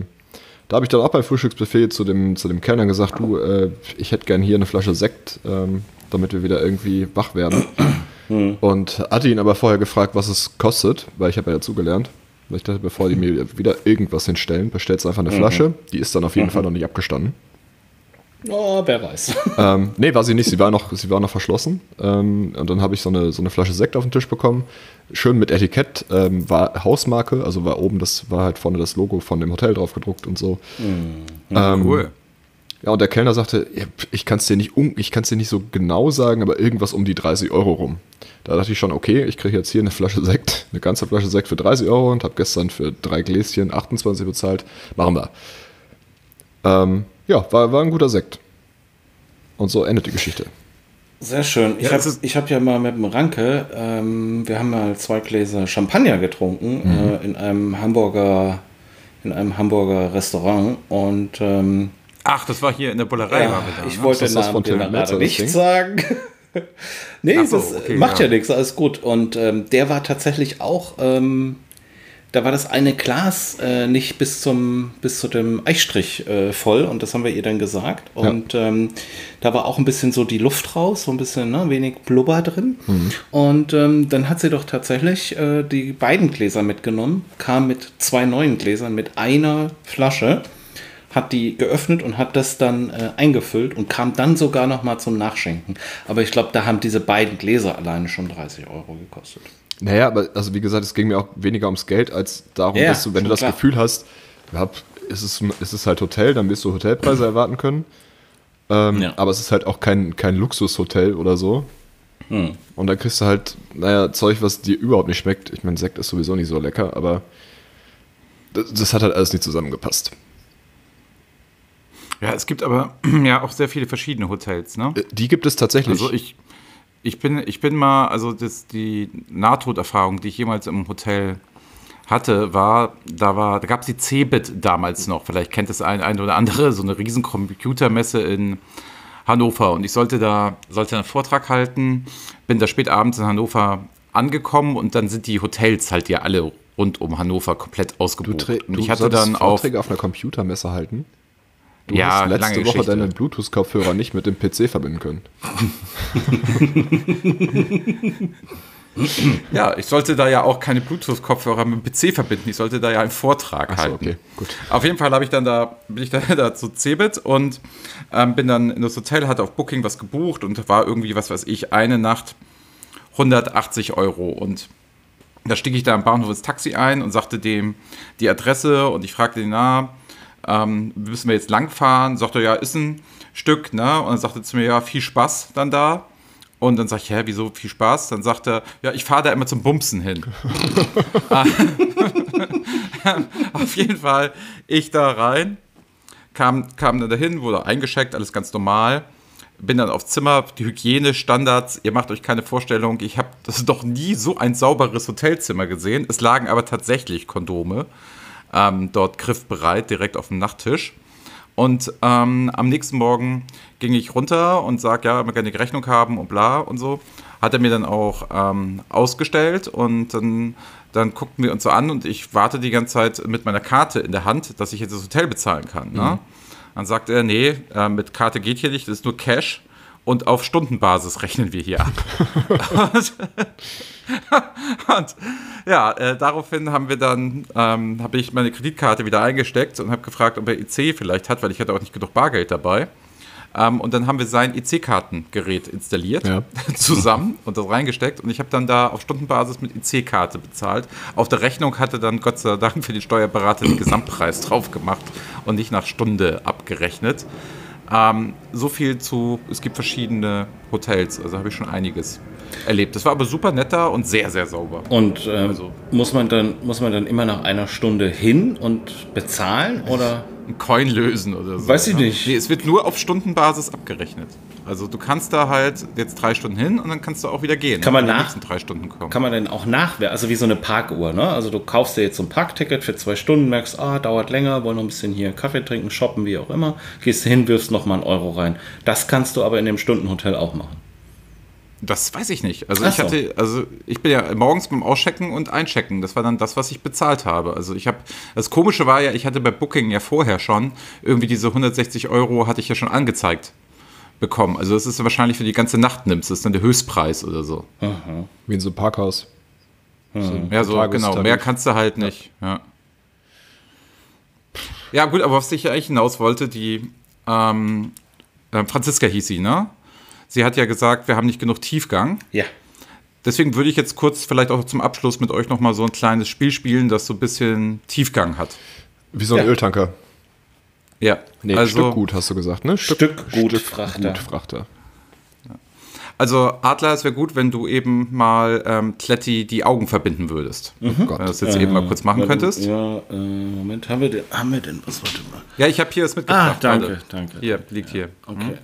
da habe ich dann auch beim Frühstücksbuffet zu dem, zu dem Kellner gesagt, du, äh, ich hätte gern hier eine Flasche Sekt, ähm, damit wir wieder irgendwie wach werden. Hm. Und hatte ihn aber vorher gefragt, was es kostet, weil ich habe ja dazugelernt. Weil ich dachte, bevor die mir wieder irgendwas hinstellen, bestellst du einfach Mhm. eine Flasche. Die ist dann auf jeden Fall noch nicht abgestanden. Oh, wer weiß. ähm, nee, war sie nicht. Sie war noch, sie war noch verschlossen. Ähm, und dann habe ich so eine, so eine Flasche Sekt auf den Tisch bekommen. Schön mit Etikett. Ähm, war Hausmarke, also war oben, das war halt vorne das Logo von dem Hotel drauf gedruckt und so. Ähm, Cool. Ja, und der Kellner sagte, ich kann es dir, nicht um, ich kann's dir nicht so genau sagen, aber irgendwas um die 30 Euro rum. Da dachte ich schon, okay, ich kriege jetzt hier eine Flasche Sekt, eine ganze Flasche Sekt für 30 Euro und habe gestern für drei Gläschen 28 bezahlt. Machen wir. Ähm, ja, war, war ein guter Sekt. Und so endet die Geschichte. Sehr schön. Ich Ja, habe hab ja mal mit dem Ranke, ähm, wir haben mal zwei Gläser Champagner getrunken äh, in einem Hamburger, in einem Hamburger Restaurant und ähm, Ach, das war hier in der Bullerei. ja, ich ne? wollte den Namen dir Metzer, gerade das nicht Ding? sagen. nee, so, das okay, macht ja, ja. nichts, alles gut. Und ähm, der war tatsächlich auch ähm, da war das eine Glas äh, nicht bis zum bis zu dem Eichstrich äh, voll und das haben wir ihr dann gesagt und ja. ähm, da war auch ein bisschen so die Luft raus, so ein bisschen ne, wenig Blubber drin mhm. und ähm, dann hat sie doch tatsächlich äh, die beiden Gläser mitgenommen, kam mit zwei neuen Gläsern mit einer Flasche hat die geöffnet und hat das dann äh, eingefüllt und kam dann sogar noch mal zum Nachschenken. Aber ich glaube, da haben diese beiden Gläser alleine schon 30 Euro gekostet. Naja, aber also wie gesagt, es ging mir auch weniger ums Geld als darum, ja, dass du, wenn du das klar. Gefühl hast, ja, ist, es, ist es halt Hotel, dann wirst du Hotelpreise erwarten können. Ähm, ja. Aber es ist halt auch kein, kein Luxushotel oder so. Hm. Und dann kriegst du halt, naja, Zeug, was dir überhaupt nicht schmeckt. Ich meine, Sekt ist sowieso nicht so lecker, aber das, das hat halt alles nicht zusammengepasst. Ja, es gibt aber ja auch sehr viele verschiedene Hotels, ne? Äh, die gibt es tatsächlich. Also ich, ich bin, ich bin mal, also das, die Nahtoderfahrung, die ich jemals im Hotel hatte, war, da war, da gab es die Cebit damals noch, vielleicht kennt es ein, ein oder andere, so eine riesen Computermesse in Hannover und ich sollte da, sollte einen Vortrag halten, bin da spät abends in Hannover angekommen und dann sind die Hotels halt ja alle rund um Hannover komplett ausgebucht. Du, und ich hatte dann Vorträge auf, auf einer Computermesse halten? Du ja, hast letzte Woche deine Bluetooth-Kopfhörer nicht mit dem PC verbinden können. ja, ich sollte da ja auch keine Bluetooth-Kopfhörer mit dem PC verbinden. Ich sollte da ja einen Vortrag so, halten. Okay, gut. Auf jeden Fall habe ich dann da, bin ich da, da zu Cebit und ähm, bin dann in das Hotel, hatte auf Booking was gebucht und war irgendwie, was weiß ich, eine Nacht 180 Euro. Und da stieg ich da am Bahnhof ins Taxi ein und sagte dem die Adresse und ich fragte ihn, na, ähm, müssen wir jetzt langfahren? Sagt er, ja, ist ein Stück, ne? Und dann sagte er zu mir, ja, viel Spaß dann da. Und dann sag ich, hä, wieso viel Spaß? Dann sagt er, ja, ich fahre da immer zum Bumsen hin. Auf jeden Fall, ich da rein, kam, kam dann dahin, wurde eingeschickt, alles ganz normal. Bin dann aufs Zimmer, die Hygienestandards, ihr macht euch keine Vorstellung, ich habe das doch nie so ein sauberes Hotelzimmer gesehen. Es lagen aber tatsächlich Kondome ähm, dort griffbereit, direkt auf dem Nachttisch. Und ähm, am nächsten Morgen ging ich runter und sage, ja, wir gerne die Rechnung haben und bla und so. Hat er mir dann auch ähm, ausgestellt und dann, dann guckten wir uns so an und ich warte die ganze Zeit mit meiner Karte in der Hand, dass ich jetzt das Hotel bezahlen kann. Ne? Mhm. Dann sagt er, nee, äh, mit Karte geht hier nicht, das ist nur Cash und auf Stundenbasis rechnen wir hier ab. und, und, ja, äh, daraufhin haben wir dann, ähm, habe ich meine Kreditkarte wieder eingesteckt und habe gefragt, ob er IC vielleicht hat, weil ich hatte auch nicht genug Bargeld dabei. Ähm, und dann haben wir sein IC-Kartengerät installiert, ja. zusammen und das reingesteckt. Und ich habe dann da auf Stundenbasis mit IC-Karte bezahlt. Auf der Rechnung hatte dann Gott sei Dank für den Steuerberater den Gesamtpreis drauf gemacht und nicht nach Stunde abgerechnet. Ähm, so viel zu, es gibt verschiedene Hotels, also habe ich schon einiges erlebt. Das war aber super netter und sehr, sehr sauber. Und ähm, also, muss, man dann, muss man dann immer nach einer Stunde hin und bezahlen oder? Ein Coin lösen oder so. Weiß ich ja. nicht. Nee, es wird nur auf Stundenbasis abgerechnet. Also du kannst da halt jetzt drei Stunden hin und dann kannst du auch wieder gehen. Kann man nach nächsten drei Stunden kommen. Kann man denn auch nachwerfen? Also wie so eine Parkuhr, ne? Also du kaufst dir jetzt so ein Parkticket für zwei Stunden, merkst, ah, dauert länger, wollen noch ein bisschen hier Kaffee trinken, shoppen, wie auch immer. Gehst hin, wirfst noch mal einen Euro rein. Das kannst du aber in dem Stundenhotel auch machen. Das weiß ich nicht. Also Ach ich hatte, also ich bin ja morgens beim Auschecken und Einchecken. Das war dann das, was ich bezahlt habe. Also ich habe, das Komische war ja, ich hatte bei Booking ja vorher schon irgendwie diese 160 Euro hatte ich ja schon angezeigt bekommen. Also das ist wahrscheinlich für die ganze Nacht nimmst. Das ist dann der Höchstpreis oder so. Aha. Wie in so einem Parkhaus. So ja, so genau. Mehr kannst du halt nicht. Ja. ja, gut, aber was ich ja eigentlich hinaus wollte, die ähm, äh, Franziska hieß sie, ne? Sie hat ja gesagt, wir haben nicht genug Tiefgang. Ja. Deswegen würde ich jetzt kurz vielleicht auch zum Abschluss mit euch nochmal so ein kleines Spiel spielen, das so ein bisschen Tiefgang hat. Wie so ein ja. Öltanker. Ja. Nee, also, Stückgut hast du gesagt, ne? Stück, Stückgut Frachter. Frachter. Also Adler, es wäre gut, wenn du eben mal ähm, Kletti die Augen verbinden würdest. Mhm. Wenn du das jetzt äh, eben mal kurz machen warte, könntest. Ja, äh, Moment, haben wir, denn, haben wir denn was? Warte mal. Ja, ich habe hier das mitgebracht. Ah, danke, warte. danke. Hier, liegt hier. Okay.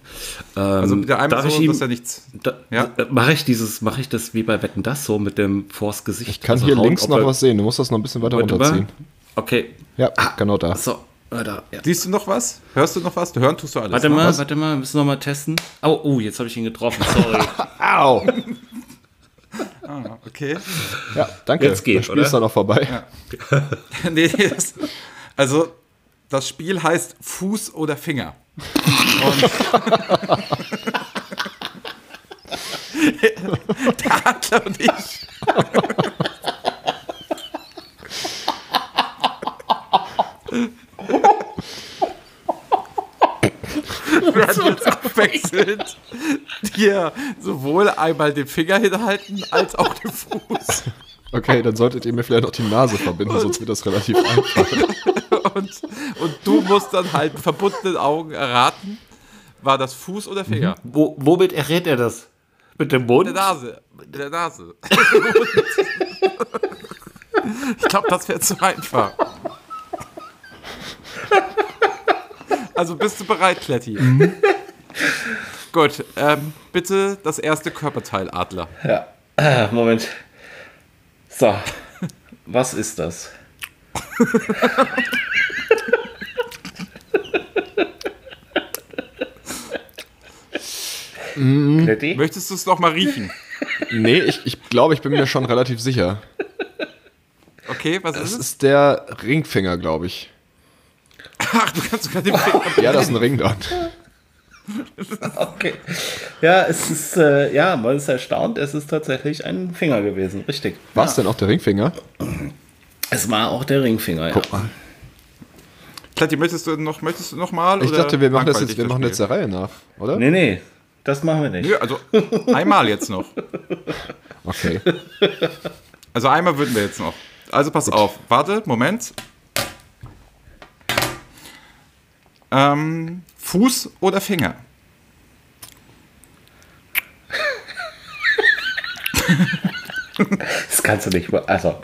Mhm. Also der einmal so, ich ihm, ja nichts. Da, ja? Äh, mache ich dieses, mache ich das wie bei Wetten das so mit dem vors Gesicht? Ich kann also hier links noch was sehen. Du musst das noch ein bisschen weiter runterziehen. Okay. Ja, ah, genau da. So, da, ja. Siehst du noch was? Hörst du noch was? Du hören tust du alles. Warte mal, was? warte mal, müssen wir noch mal testen. Oh, oh jetzt habe ich ihn getroffen. Sorry. Au. ah, okay. Ja, danke. Jetzt geht, das Spiel oder? ist dann noch vorbei. nee, nee, das, also, das Spiel heißt Fuß oder Finger. Und der Adler und ich. Werden jetzt abwechselnd dir sowohl einmal den Finger hinhalten als auch den Fuß. Okay, dann solltet ihr mir vielleicht noch die Nase verbinden, sonst wird das relativ einfach. Und, und du musst dann halt mit verbundenen Augen erraten, war das Fuß oder Finger? Wo, womit errät er das? Mit dem Mund? Mit der Nase. Mit der Nase. ich glaube, das wäre zu einfach. Also bist du bereit, Kletti? Gut, ähm, bitte das erste Körperteil, Adler. Ja. Ah, Moment. So. Was ist das? Kletti? Möchtest du es noch mal riechen? Nee, ich, ich glaube, ich bin mir schon relativ sicher. Okay, was Es ist es? ist der Ringfinger, glaube ich. Ach, du kannst sogar den Finger. Ja, da ist ein Ring dran. Okay. Ja, es ist, äh, ja, man ist erstaunt, es ist tatsächlich ein Finger gewesen, richtig. War es denn auch der Ringfinger? Es war auch der Ringfinger, ja. Guck mal. Kletti, möchtest du noch, möchtest du noch mal? Ich oder dachte, wir machen das jetzt, wir machen jetzt der Reihe nach, oder? Nee, nee, das machen wir nicht. Nö, also einmal jetzt noch. Okay. Also einmal würden wir jetzt noch. Also pass auf. Warte, Moment. Ähm, Fuß oder Finger? Das kannst du nicht mal. Also,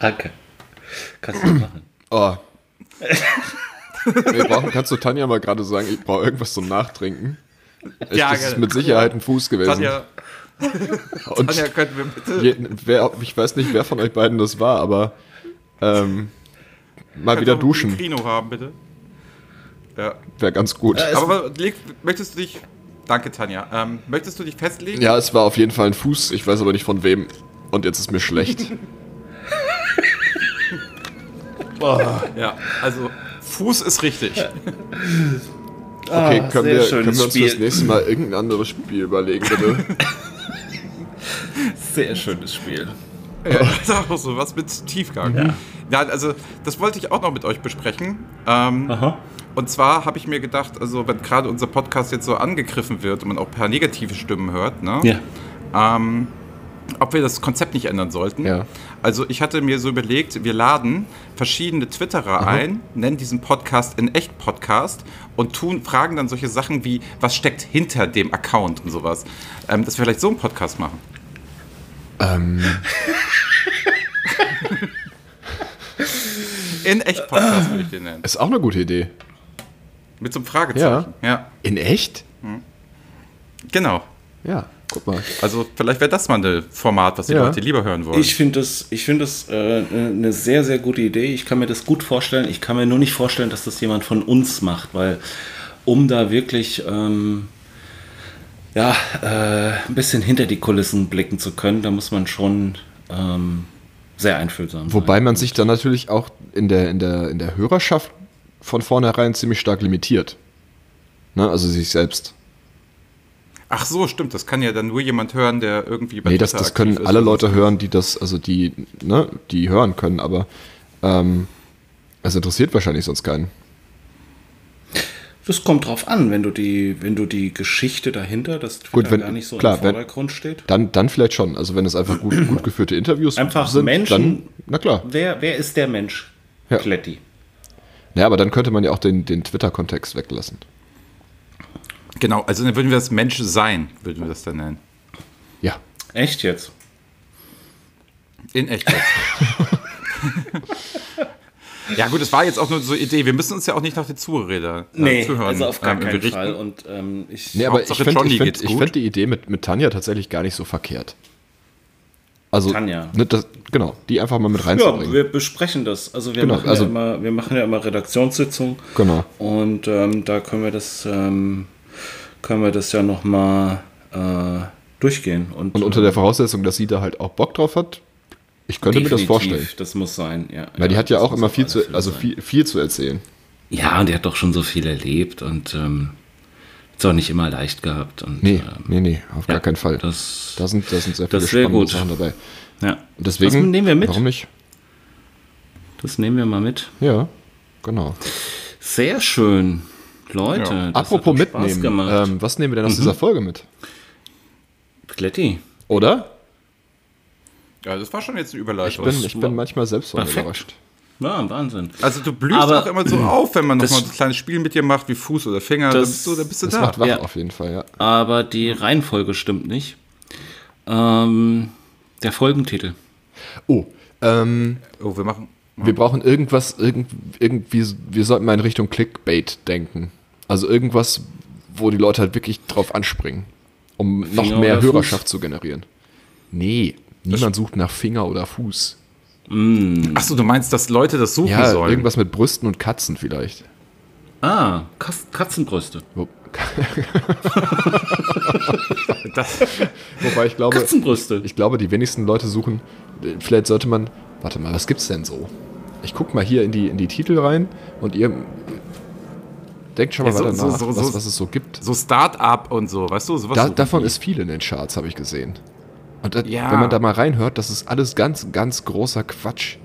danke. Kannst du nicht machen. Oh. Wir brauchen, kannst du Tanja mal gerade sagen, ich brauche irgendwas zum Nachtrinken? Ich, Ja, das ist gerne. mit Sicherheit ein Fuß gewesen. Tanja, Und Tanja, könnten wir bitte. je, wer, ich weiß nicht, wer von euch beiden das war, aber ähm, mal wieder duschen Krino haben, bitte. Ja. wäre ganz gut. Aber leg, möchtest du dich. Danke, Tanja. Ähm, möchtest du dich festlegen? Ja, es war auf jeden Fall ein Fuß, ich weiß aber nicht von wem. Und jetzt ist mir schlecht. Ja, also Fuß ist richtig. Okay, Ah, können, sehr wir, schönes können wir uns Spiel. fürs nächste Mal irgendein anderes Spiel überlegen, bitte? Sehr schönes Spiel. Ja, ist auch so, was mit Tiefgang. Ja. also das wollte ich auch noch mit euch besprechen. Ähm, Aha. Und zwar habe ich mir gedacht, also wenn gerade unser Podcast jetzt so angegriffen wird und man auch ein paar negative Stimmen hört, ne? Ja. ähm, ob wir das Konzept nicht ändern sollten. Ja. Also ich hatte mir so überlegt, wir laden verschiedene Twitterer ein, nennen diesen Podcast in echt Podcast und tun, fragen dann solche Sachen wie, was steckt hinter dem Account und sowas. Ähm, dass wir vielleicht so einen Podcast machen. ähm, In echt Podcast würde ich den nennen. ist auch eine gute Idee. Mit so einem Fragezeichen. Ja. In echt? Genau. Ja, guck mal. Also vielleicht wäre das mal ein Format, was die Ja. Leute lieber hören wollen. Ich finde das, ich find das äh, eine sehr, sehr gute Idee. Ich kann mir das gut vorstellen. Ich kann mir nur nicht vorstellen, dass das jemand von uns macht, weil um da wirklich ähm, ja, äh, ein bisschen hinter die Kulissen blicken zu können, da muss man schon ähm, sehr einfühlsam Wobei sein. man sich dann natürlich auch in der, in der, in der Hörerschaft von vornherein ziemlich stark limitiert. Ne? Also sich selbst. Ach so, stimmt. Das kann ja dann nur jemand hören, der irgendwie bei Nee, das, das können alle Leute hören, die das, also die, ne, die hören können, aber ähm, es interessiert wahrscheinlich sonst keinen. Das kommt drauf an, wenn du die, wenn du die Geschichte dahinter, das Twitter Gut, wenn- gar nicht so klar, im wenn- Vordergrund steht. Dann, dann vielleicht schon. Also wenn es einfach gut, gut geführte Interviews Einfach sind, Menschen- dann, na klar. Wer, wer ist der Mensch? Ja. Kletti. Ja, aber dann könnte man ja auch den, den Twitter-Kontext weglassen. Genau, also dann würden wir das Mensch sein, würden wir das dann nennen. Ja. Echt jetzt? In echt. ja gut, es war jetzt auch nur so eine Idee. Wir müssen uns ja auch nicht nach den Zuhörer äh, Nee, zuhören. also auf gar ähm, keinen berichten. Fall. Und ähm, ich, Nee, aber ich finde ich find die Idee mit, mit Tanja tatsächlich gar nicht so verkehrt. Also, Tanja. Ne, das, genau, die einfach mal mit ja, reinzubringen. wir besprechen das. Also wir, Genau, machen also- ja immer, wir machen ja immer Redaktionssitzungen genau. und ähm, da können wir das, ähm, können wir das ja nochmal äh, durchgehen. Und, Und unter der Voraussetzung, dass sie da halt auch Bock drauf hat, ich könnte mir das vorstellen. Das muss sein, ja. Weil die hat ja auch immer viel zu, also viel, viel zu erzählen. Ja, und die hat doch schon so viel erlebt und ähm, ist auch nicht immer leicht gehabt. Und, Nee, ähm, nee, nee, auf ja, gar keinen Fall. Das, da sind, da sind sehr das viele ist sehr spannende gut. Sachen dabei. ja. Und deswegen, das nehmen wir mit. warum nicht? Das nehmen wir mal mit. Ja, genau. Sehr schön. Leute, Ja. das Apropos hat doch Spaß mitnehmen, gemacht. ähm, was nehmen wir denn aus dieser Folge mit? Kletti. Oder? Ja, das war schon jetzt eine Ich Überleitung. bin, ich bin manchmal selbst Perfekt. überrascht. Ja, Wahnsinn. also du blühst Aber- auch immer so auf, wenn man nochmal so ein kleines Spiel mit dir macht, wie Fuß oder Finger. Da Das- bist du, da bist du Das da. macht wach Ja. auf jeden Fall, ja. Aber die Reihenfolge stimmt nicht. Ähm, der Folgentitel. Oh, ähm, Oh, wir machen. wir brauchen irgendwas, irgend, irgendwie, wir sollten mal in Richtung Clickbait denken. Also irgendwas, wo die Leute halt wirklich drauf anspringen, um noch Finger mehr oder Hörerschaft zu generieren. Nee, niemand sucht nach Finger oder Fuß. Achso, du meinst, dass Leute das suchen Ja, sollen? irgendwas mit Brüsten und Katzen vielleicht. Ah, Kas Katzenbrüste. Wo, Das, wobei ich glaube, Katzenbrüste. ich glaube, die wenigsten Leute suchen, vielleicht sollte man, warte mal, was gibt's denn so? Ich guck mal hier in die, in die Titel rein und ihr denkt schon mal Ja, so- weiter so- nach, so- was, was es so gibt. so Start-up und so, weißt du? Sowas Da, davon die. ist viel in den Charts, habe ich gesehen. Und da, Ja. wenn man da mal reinhört, das ist alles ganz, ganz großer Quatsch.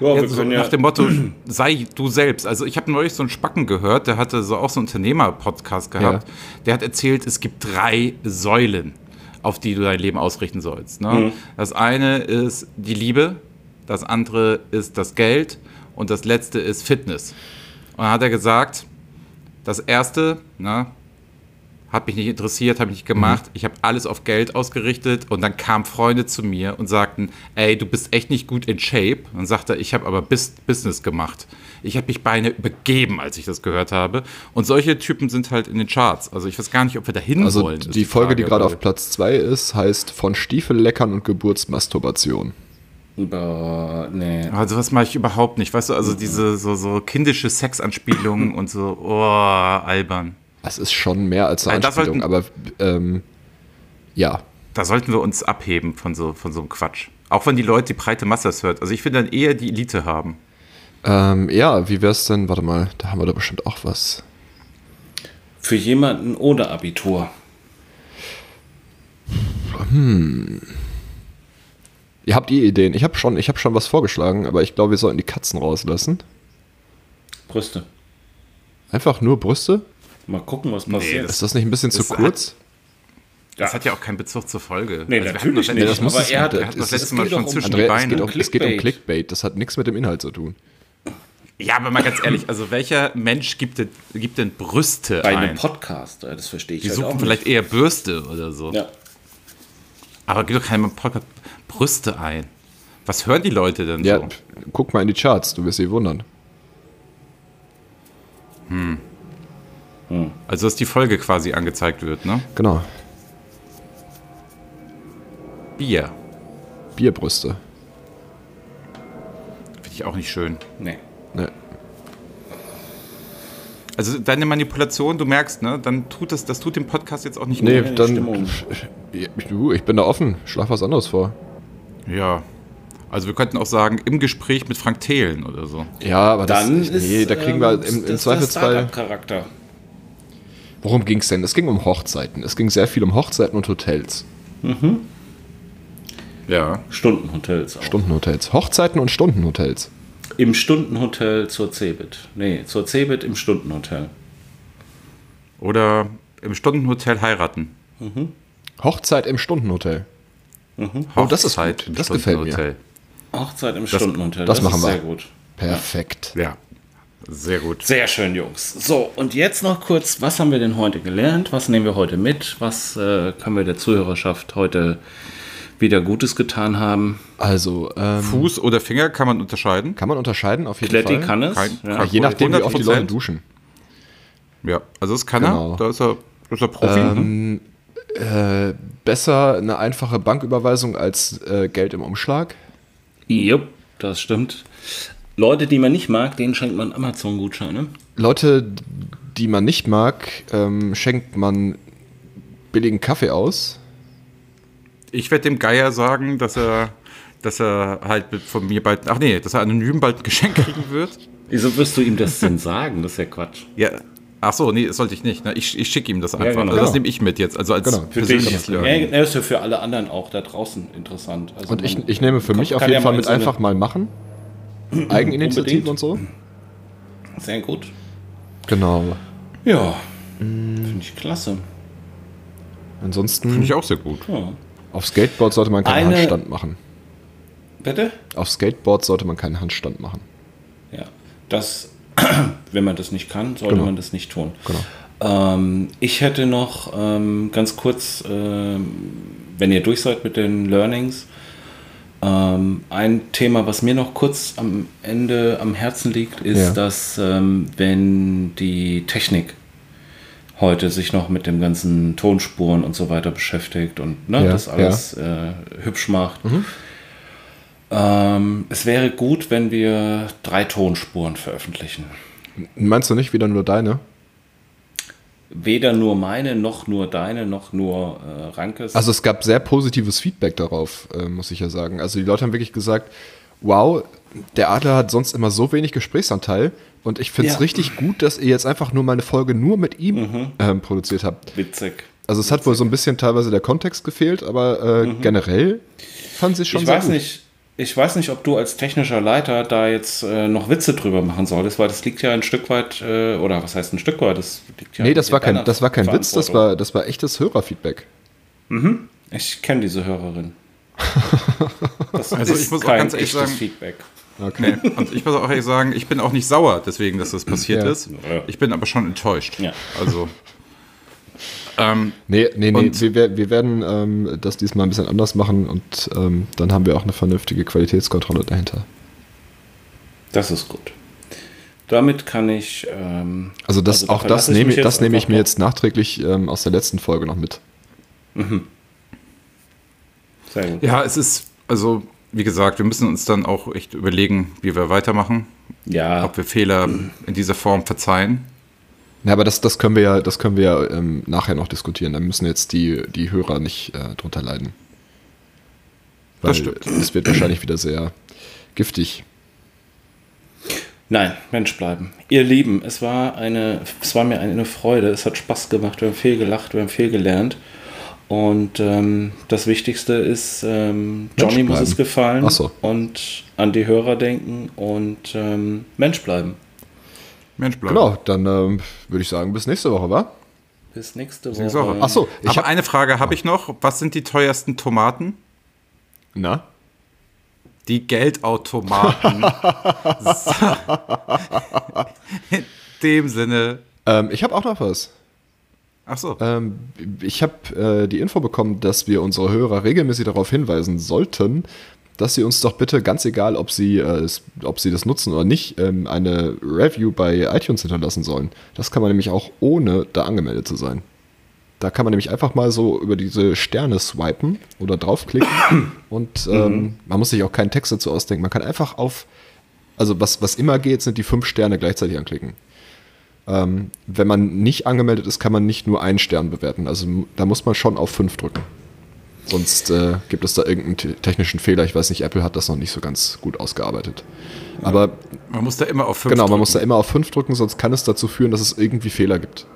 Ja, Ja, so nach dem Motto, sei du selbst. Also ich habe neulich so einen Spacken gehört, der hatte so auch so einen Unternehmer-Podcast gehabt. Der hat erzählt, es gibt drei Säulen, auf die du dein Leben ausrichten sollst. Ne? Das eine ist die Liebe, das andere ist das Geld und das letzte ist Fitness. Und dann hat er gesagt, das erste, ne, hat mich nicht interessiert, habe ich nicht gemacht. Ich habe alles auf Geld ausgerichtet und dann kamen Freunde zu mir und sagten, ey, du bist echt nicht gut in Shape. Und dann sagte er, ich habe aber Bis Business gemacht. Ich habe mich beinahe übergeben, als ich das gehört habe. Und solche Typen sind halt in den Charts. Also ich weiß gar nicht, ob wir dahin Also wollen. ist die Folge, die Frage, gerade weil- auf Platz 2 ist, heißt von Stiefelleckern und Geburtsmasturbation. Boah, nee. Also was mache ich überhaupt nicht. Weißt du, also diese so, so kindische Sexanspielungen und so, oh, albern. Das ist schon mehr als eine das Anspielung, aber ähm, ja. Da sollten wir uns abheben von so, von so einem Quatsch. Auch wenn die Leute die breite Masse das hört. Also ich will dann eher die Elite haben. Ähm, ja, wie wär's denn? Warte mal, da haben wir doch bestimmt auch was. Für jemanden ohne Abitur. Ihr habt eh Ideen. Ich habe schon, ich hab schon was vorgeschlagen, aber ich glaube, wir sollten die Katzen rauslassen. Brüste. Einfach nur Brüste? Mal gucken, was passiert. Ist das nicht ein bisschen zu Das kurz? Das hat ja auch keinen Bezug zur Folge. Nee, Also natürlich nicht. das, das muss aber es- er hat, das wir hatten das ist- letzte es Mal geht schon um- zwischen die Andrea, es Beine. geht, um, es geht um Clickbait. Das hat nichts mit dem Inhalt zu tun. Ja, aber mal ganz ehrlich, also welcher Mensch gibt denn, gibt denn Brüste Bei einem ein? Podcast, äh, das verstehe ich Die halt suchen vielleicht eher Bürste oder so. Ja. Aber gibt doch keinem Podcast Brüste ein. Was hören die Leute denn Ja, so? guck mal in die Charts, du wirst sie wundern. Also dass die Folge quasi angezeigt wird, ne? Genau. Bier. Bierbrüste. Finde ich auch nicht schön. Nee. Ne. Also deine Manipulation, du merkst, ne? Dann tut das, das tut dem Podcast jetzt auch nicht Nee, die dann. Stimmung. Ich, du, ich bin da offen. Schlag was anderes vor. gut. Ja. Also wir könnten auch sagen, im Gespräch mit Frank Thelen oder so. Ja, aber Dann das. ist nee, da kriegen wir ähm, im, im das Zweifelsfall. Charakter. Worum ging es denn? Es ging um Hochzeiten. Es ging sehr viel um Hochzeiten und Hotels. Ja. Stundenhotels auch. Stundenhotels. Hochzeiten und Stundenhotels. Im Stundenhotel zur Cebit. Nee, zur Cebit im Stundenhotel. Oder im Stundenhotel heiraten. Hochzeit im Stundenhotel. Oh, das ist Hochzeit gut. im Das gefällt mir. Stundenhotel. Hochzeit im Stundenhotel. das machen ist wir. sehr gut. Perfekt. Ja. Sehr gut. Sehr schön, Jungs. So, und jetzt noch kurz, was haben wir denn heute gelernt? Was nehmen wir heute mit? Was äh, können wir der Zuhörerschaft heute wieder Gutes getan haben? Also, ähm, Fuß oder Finger kann man unterscheiden. kann man unterscheiden auf jeden Kletti Fall. kann es. Kein- ja. kein- Je nachdem, wie oft die Leute 100%. duschen. Ja, also das kann Genau. er. Da ist er, da ist er Profi. Ähm, äh, besser eine einfache Banküberweisung als äh, Geld im Umschlag. Jupp, das stimmt. Leute, die man nicht mag, denen schenkt man Amazon-Gutscheine. Leute, die man nicht mag, ähm, schenkt man billigen Kaffee aus? Ich werde dem Geier sagen, dass er, dass er halt von mir bald, ach nee, dass er anonym bald ein Geschenk kriegen wird. Wieso wirst du ihm das denn sagen? Das ist ja Quatsch. Ja, ach so, nee, das sollte ich nicht. Ne? Ich, ich schicke ihm das einfach. genau. also das Genau. nehme ich mit jetzt, also als Genau. Für persönliches. Learning. Er ist ja für alle anderen auch da draußen interessant. Also Und ich, ich nehme für kann- mich auf jeden ja Fall mit einfach mal machen. Eigeninitiative Unbedingt. und so. Sehr gut. Genau. Ja, finde ich klasse. Ansonsten Finde ich auch sehr gut. Ja. auf Skateboard sollte man keinen Eine- Handstand machen. Bitte? Auf Skateboard sollte man keinen Handstand machen. Ja, das, wenn man das nicht kann, sollte Genau. man das nicht tun. Genau. Ähm, ich hätte noch ähm, ganz kurz, ähm, wenn ihr durch seid mit den Learnings, ähm, ein Thema, was mir noch kurz am Ende am Herzen liegt, ist, Ja. dass ähm, wenn die Technik heute sich noch mit dem ganzen Tonspuren und so weiter beschäftigt und ne, Ja, das alles äh, hübsch macht. Ähm, es wäre gut, wenn wir drei Tonspuren veröffentlichen. Meinst du nicht wieder nur deine? Weder nur meine, noch nur deine, noch nur äh, Rankes. Also es gab sehr positives Feedback darauf, äh, muss ich ja sagen. Also die Leute haben wirklich gesagt, wow, der Adler hat sonst immer so wenig Gesprächsanteil und ich finde es Ja. richtig gut, dass ihr jetzt einfach nur meine Folge nur mit ihm ähm, produziert habt. witzig. Also es hat wohl so ein bisschen teilweise der Kontext gefehlt, aber äh, generell fand sie schon Ich sehr weiß gut. nicht, ich weiß nicht, ob du als technischer Leiter da jetzt äh, noch Witze drüber machen solltest, weil das liegt ja ein Stück weit, äh, oder was heißt ein Stück weit, das liegt ja Nee, das war kein, das war kein Witz, das war, das war echtes Hörerfeedback. Ich kenne diese Hörerin. Das Also ist ich muss auch ganz ehrlich echtes sagen- Feedback. Okay. Nee. Und ich muss auch ehrlich sagen, ich bin auch nicht sauer deswegen, dass das passiert Ja. ist. Ich bin aber schon enttäuscht. Ja. Also, ähm, Nee, nee, nee, Und- wir, wir werden ähm, das diesmal ein bisschen anders machen und ähm, dann haben wir auch eine vernünftige Qualitätskontrolle dahinter. Das ist gut. Damit kann ich. Ähm, Also das, da auch das nehme, das nehme ich mir jetzt nachträglich ähm, aus der letzten Folge noch mit. Sehr gut. ja, es ist, also, wie gesagt, wir müssen uns dann auch echt überlegen, wie wir weitermachen. Ja, Ob wir Fehler in dieser Form verzeihen. Ja, aber das, das können wir ja, das können wir ja ähm, nachher noch diskutieren. Da müssen jetzt die, die Hörer nicht äh, drunter leiden. Das stimmt. Es wird wahrscheinlich wieder sehr giftig. Nein, Mensch bleiben. Ihr Lieben, es war, eine, es war mir eine Freude. Es hat Spaß gemacht. Wir haben viel gelacht, wir haben viel gelernt. Und ähm, das Wichtigste ist, ähm, Johnny muss es gefallen so. und an die Hörer denken und ähm, Mensch bleiben. Mensch, bleib. Genau, dann ähm, würde ich sagen, bis nächste Woche, wa? Bis nächste nächste Woche. Woche. Ach so, ich Aber hab, eine Frage habe ich noch. Was sind die teuersten Tomaten? na? Die Geldautomaten. In dem Sinne. Ähm, ich habe auch noch was. Ach so. Ähm, ich habe äh, die Info bekommen, dass wir unsere Hörer regelmäßig darauf hinweisen sollten, dass sie uns doch bitte, ganz egal, ob sie, äh, ob sie das nutzen oder nicht, ähm, eine Review bei iTunes hinterlassen sollen. Das kann man nämlich auch ohne da angemeldet zu sein. Da kann man nämlich einfach mal so über diese Sterne swipen oder draufklicken und ähm, man muss sich auch keinen Text dazu ausdenken. Man kann einfach auf, also was, was immer geht, sind die fünf Sterne gleichzeitig anklicken. Ähm, wenn man nicht angemeldet ist, kann man nicht nur einen Stern bewerten. Also da muss man schon auf fünf drücken. Sonst äh, gibt es da irgendeinen te- technischen Fehler. Ich weiß nicht, Apple hat das noch nicht so ganz gut ausgearbeitet. Aber Man muss da immer auf fünf genau, man drücken. muss da immer auf fünf drücken, sonst kann es dazu führen, dass es irgendwie Fehler gibt.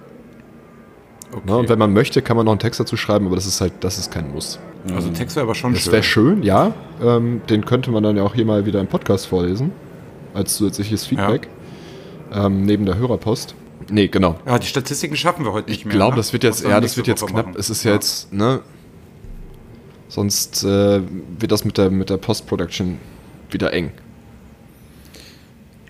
Okay. Ne? Und wenn man möchte, kann man noch einen Text dazu schreiben, aber das ist halt, das ist kein Muss. also Text wäre aber schon Das schön. wäre schön, ja. Ähm, den könnte man dann ja auch hier mal wieder im Podcast vorlesen. Als zusätzliches Feedback. Ähm, neben der Hörerpost. Nee, genau. Ja, die Statistiken schaffen wir heute nicht Ich mehr. glaube, ne? das wird jetzt, ja, das wird jetzt knapp. machen. Es ist ja, jetzt, ne? Sonst äh, wird das mit der, mit der Post-Production wieder eng.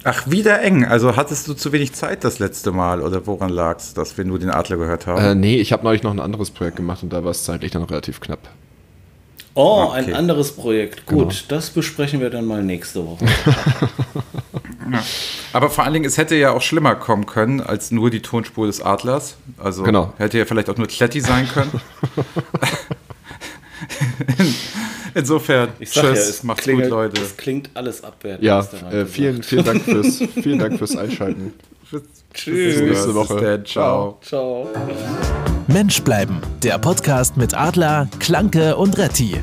Ach, wieder eng. Also hattest du zu wenig Zeit das letzte Mal oder woran lag es, dass wir nur den Adler gehört haben? Äh, nee, ich habe neulich noch ein anderes Projekt gemacht und da war es zeitlich dann relativ knapp. Oh, Okay. ein anderes Projekt. Gut, Genau. das besprechen wir dann mal nächste Woche. Aber vor allen Dingen, es hätte ja auch schlimmer kommen können als nur die Tonspur des Adlers. Also Genau. hätte ja vielleicht auch nur Kletti sein können. Insofern, Ich sag ja, tschüss, es macht's klingelt, gut, Leute. Es klingt alles abwertend. Ja, äh, vielen, vielen, Dank fürs, vielen Dank fürs Einschalten. Bis Tschüss. nächste Woche. Ciao. Ciao. Mensch bleiben, der Podcast mit Adler, Klanke und Retti.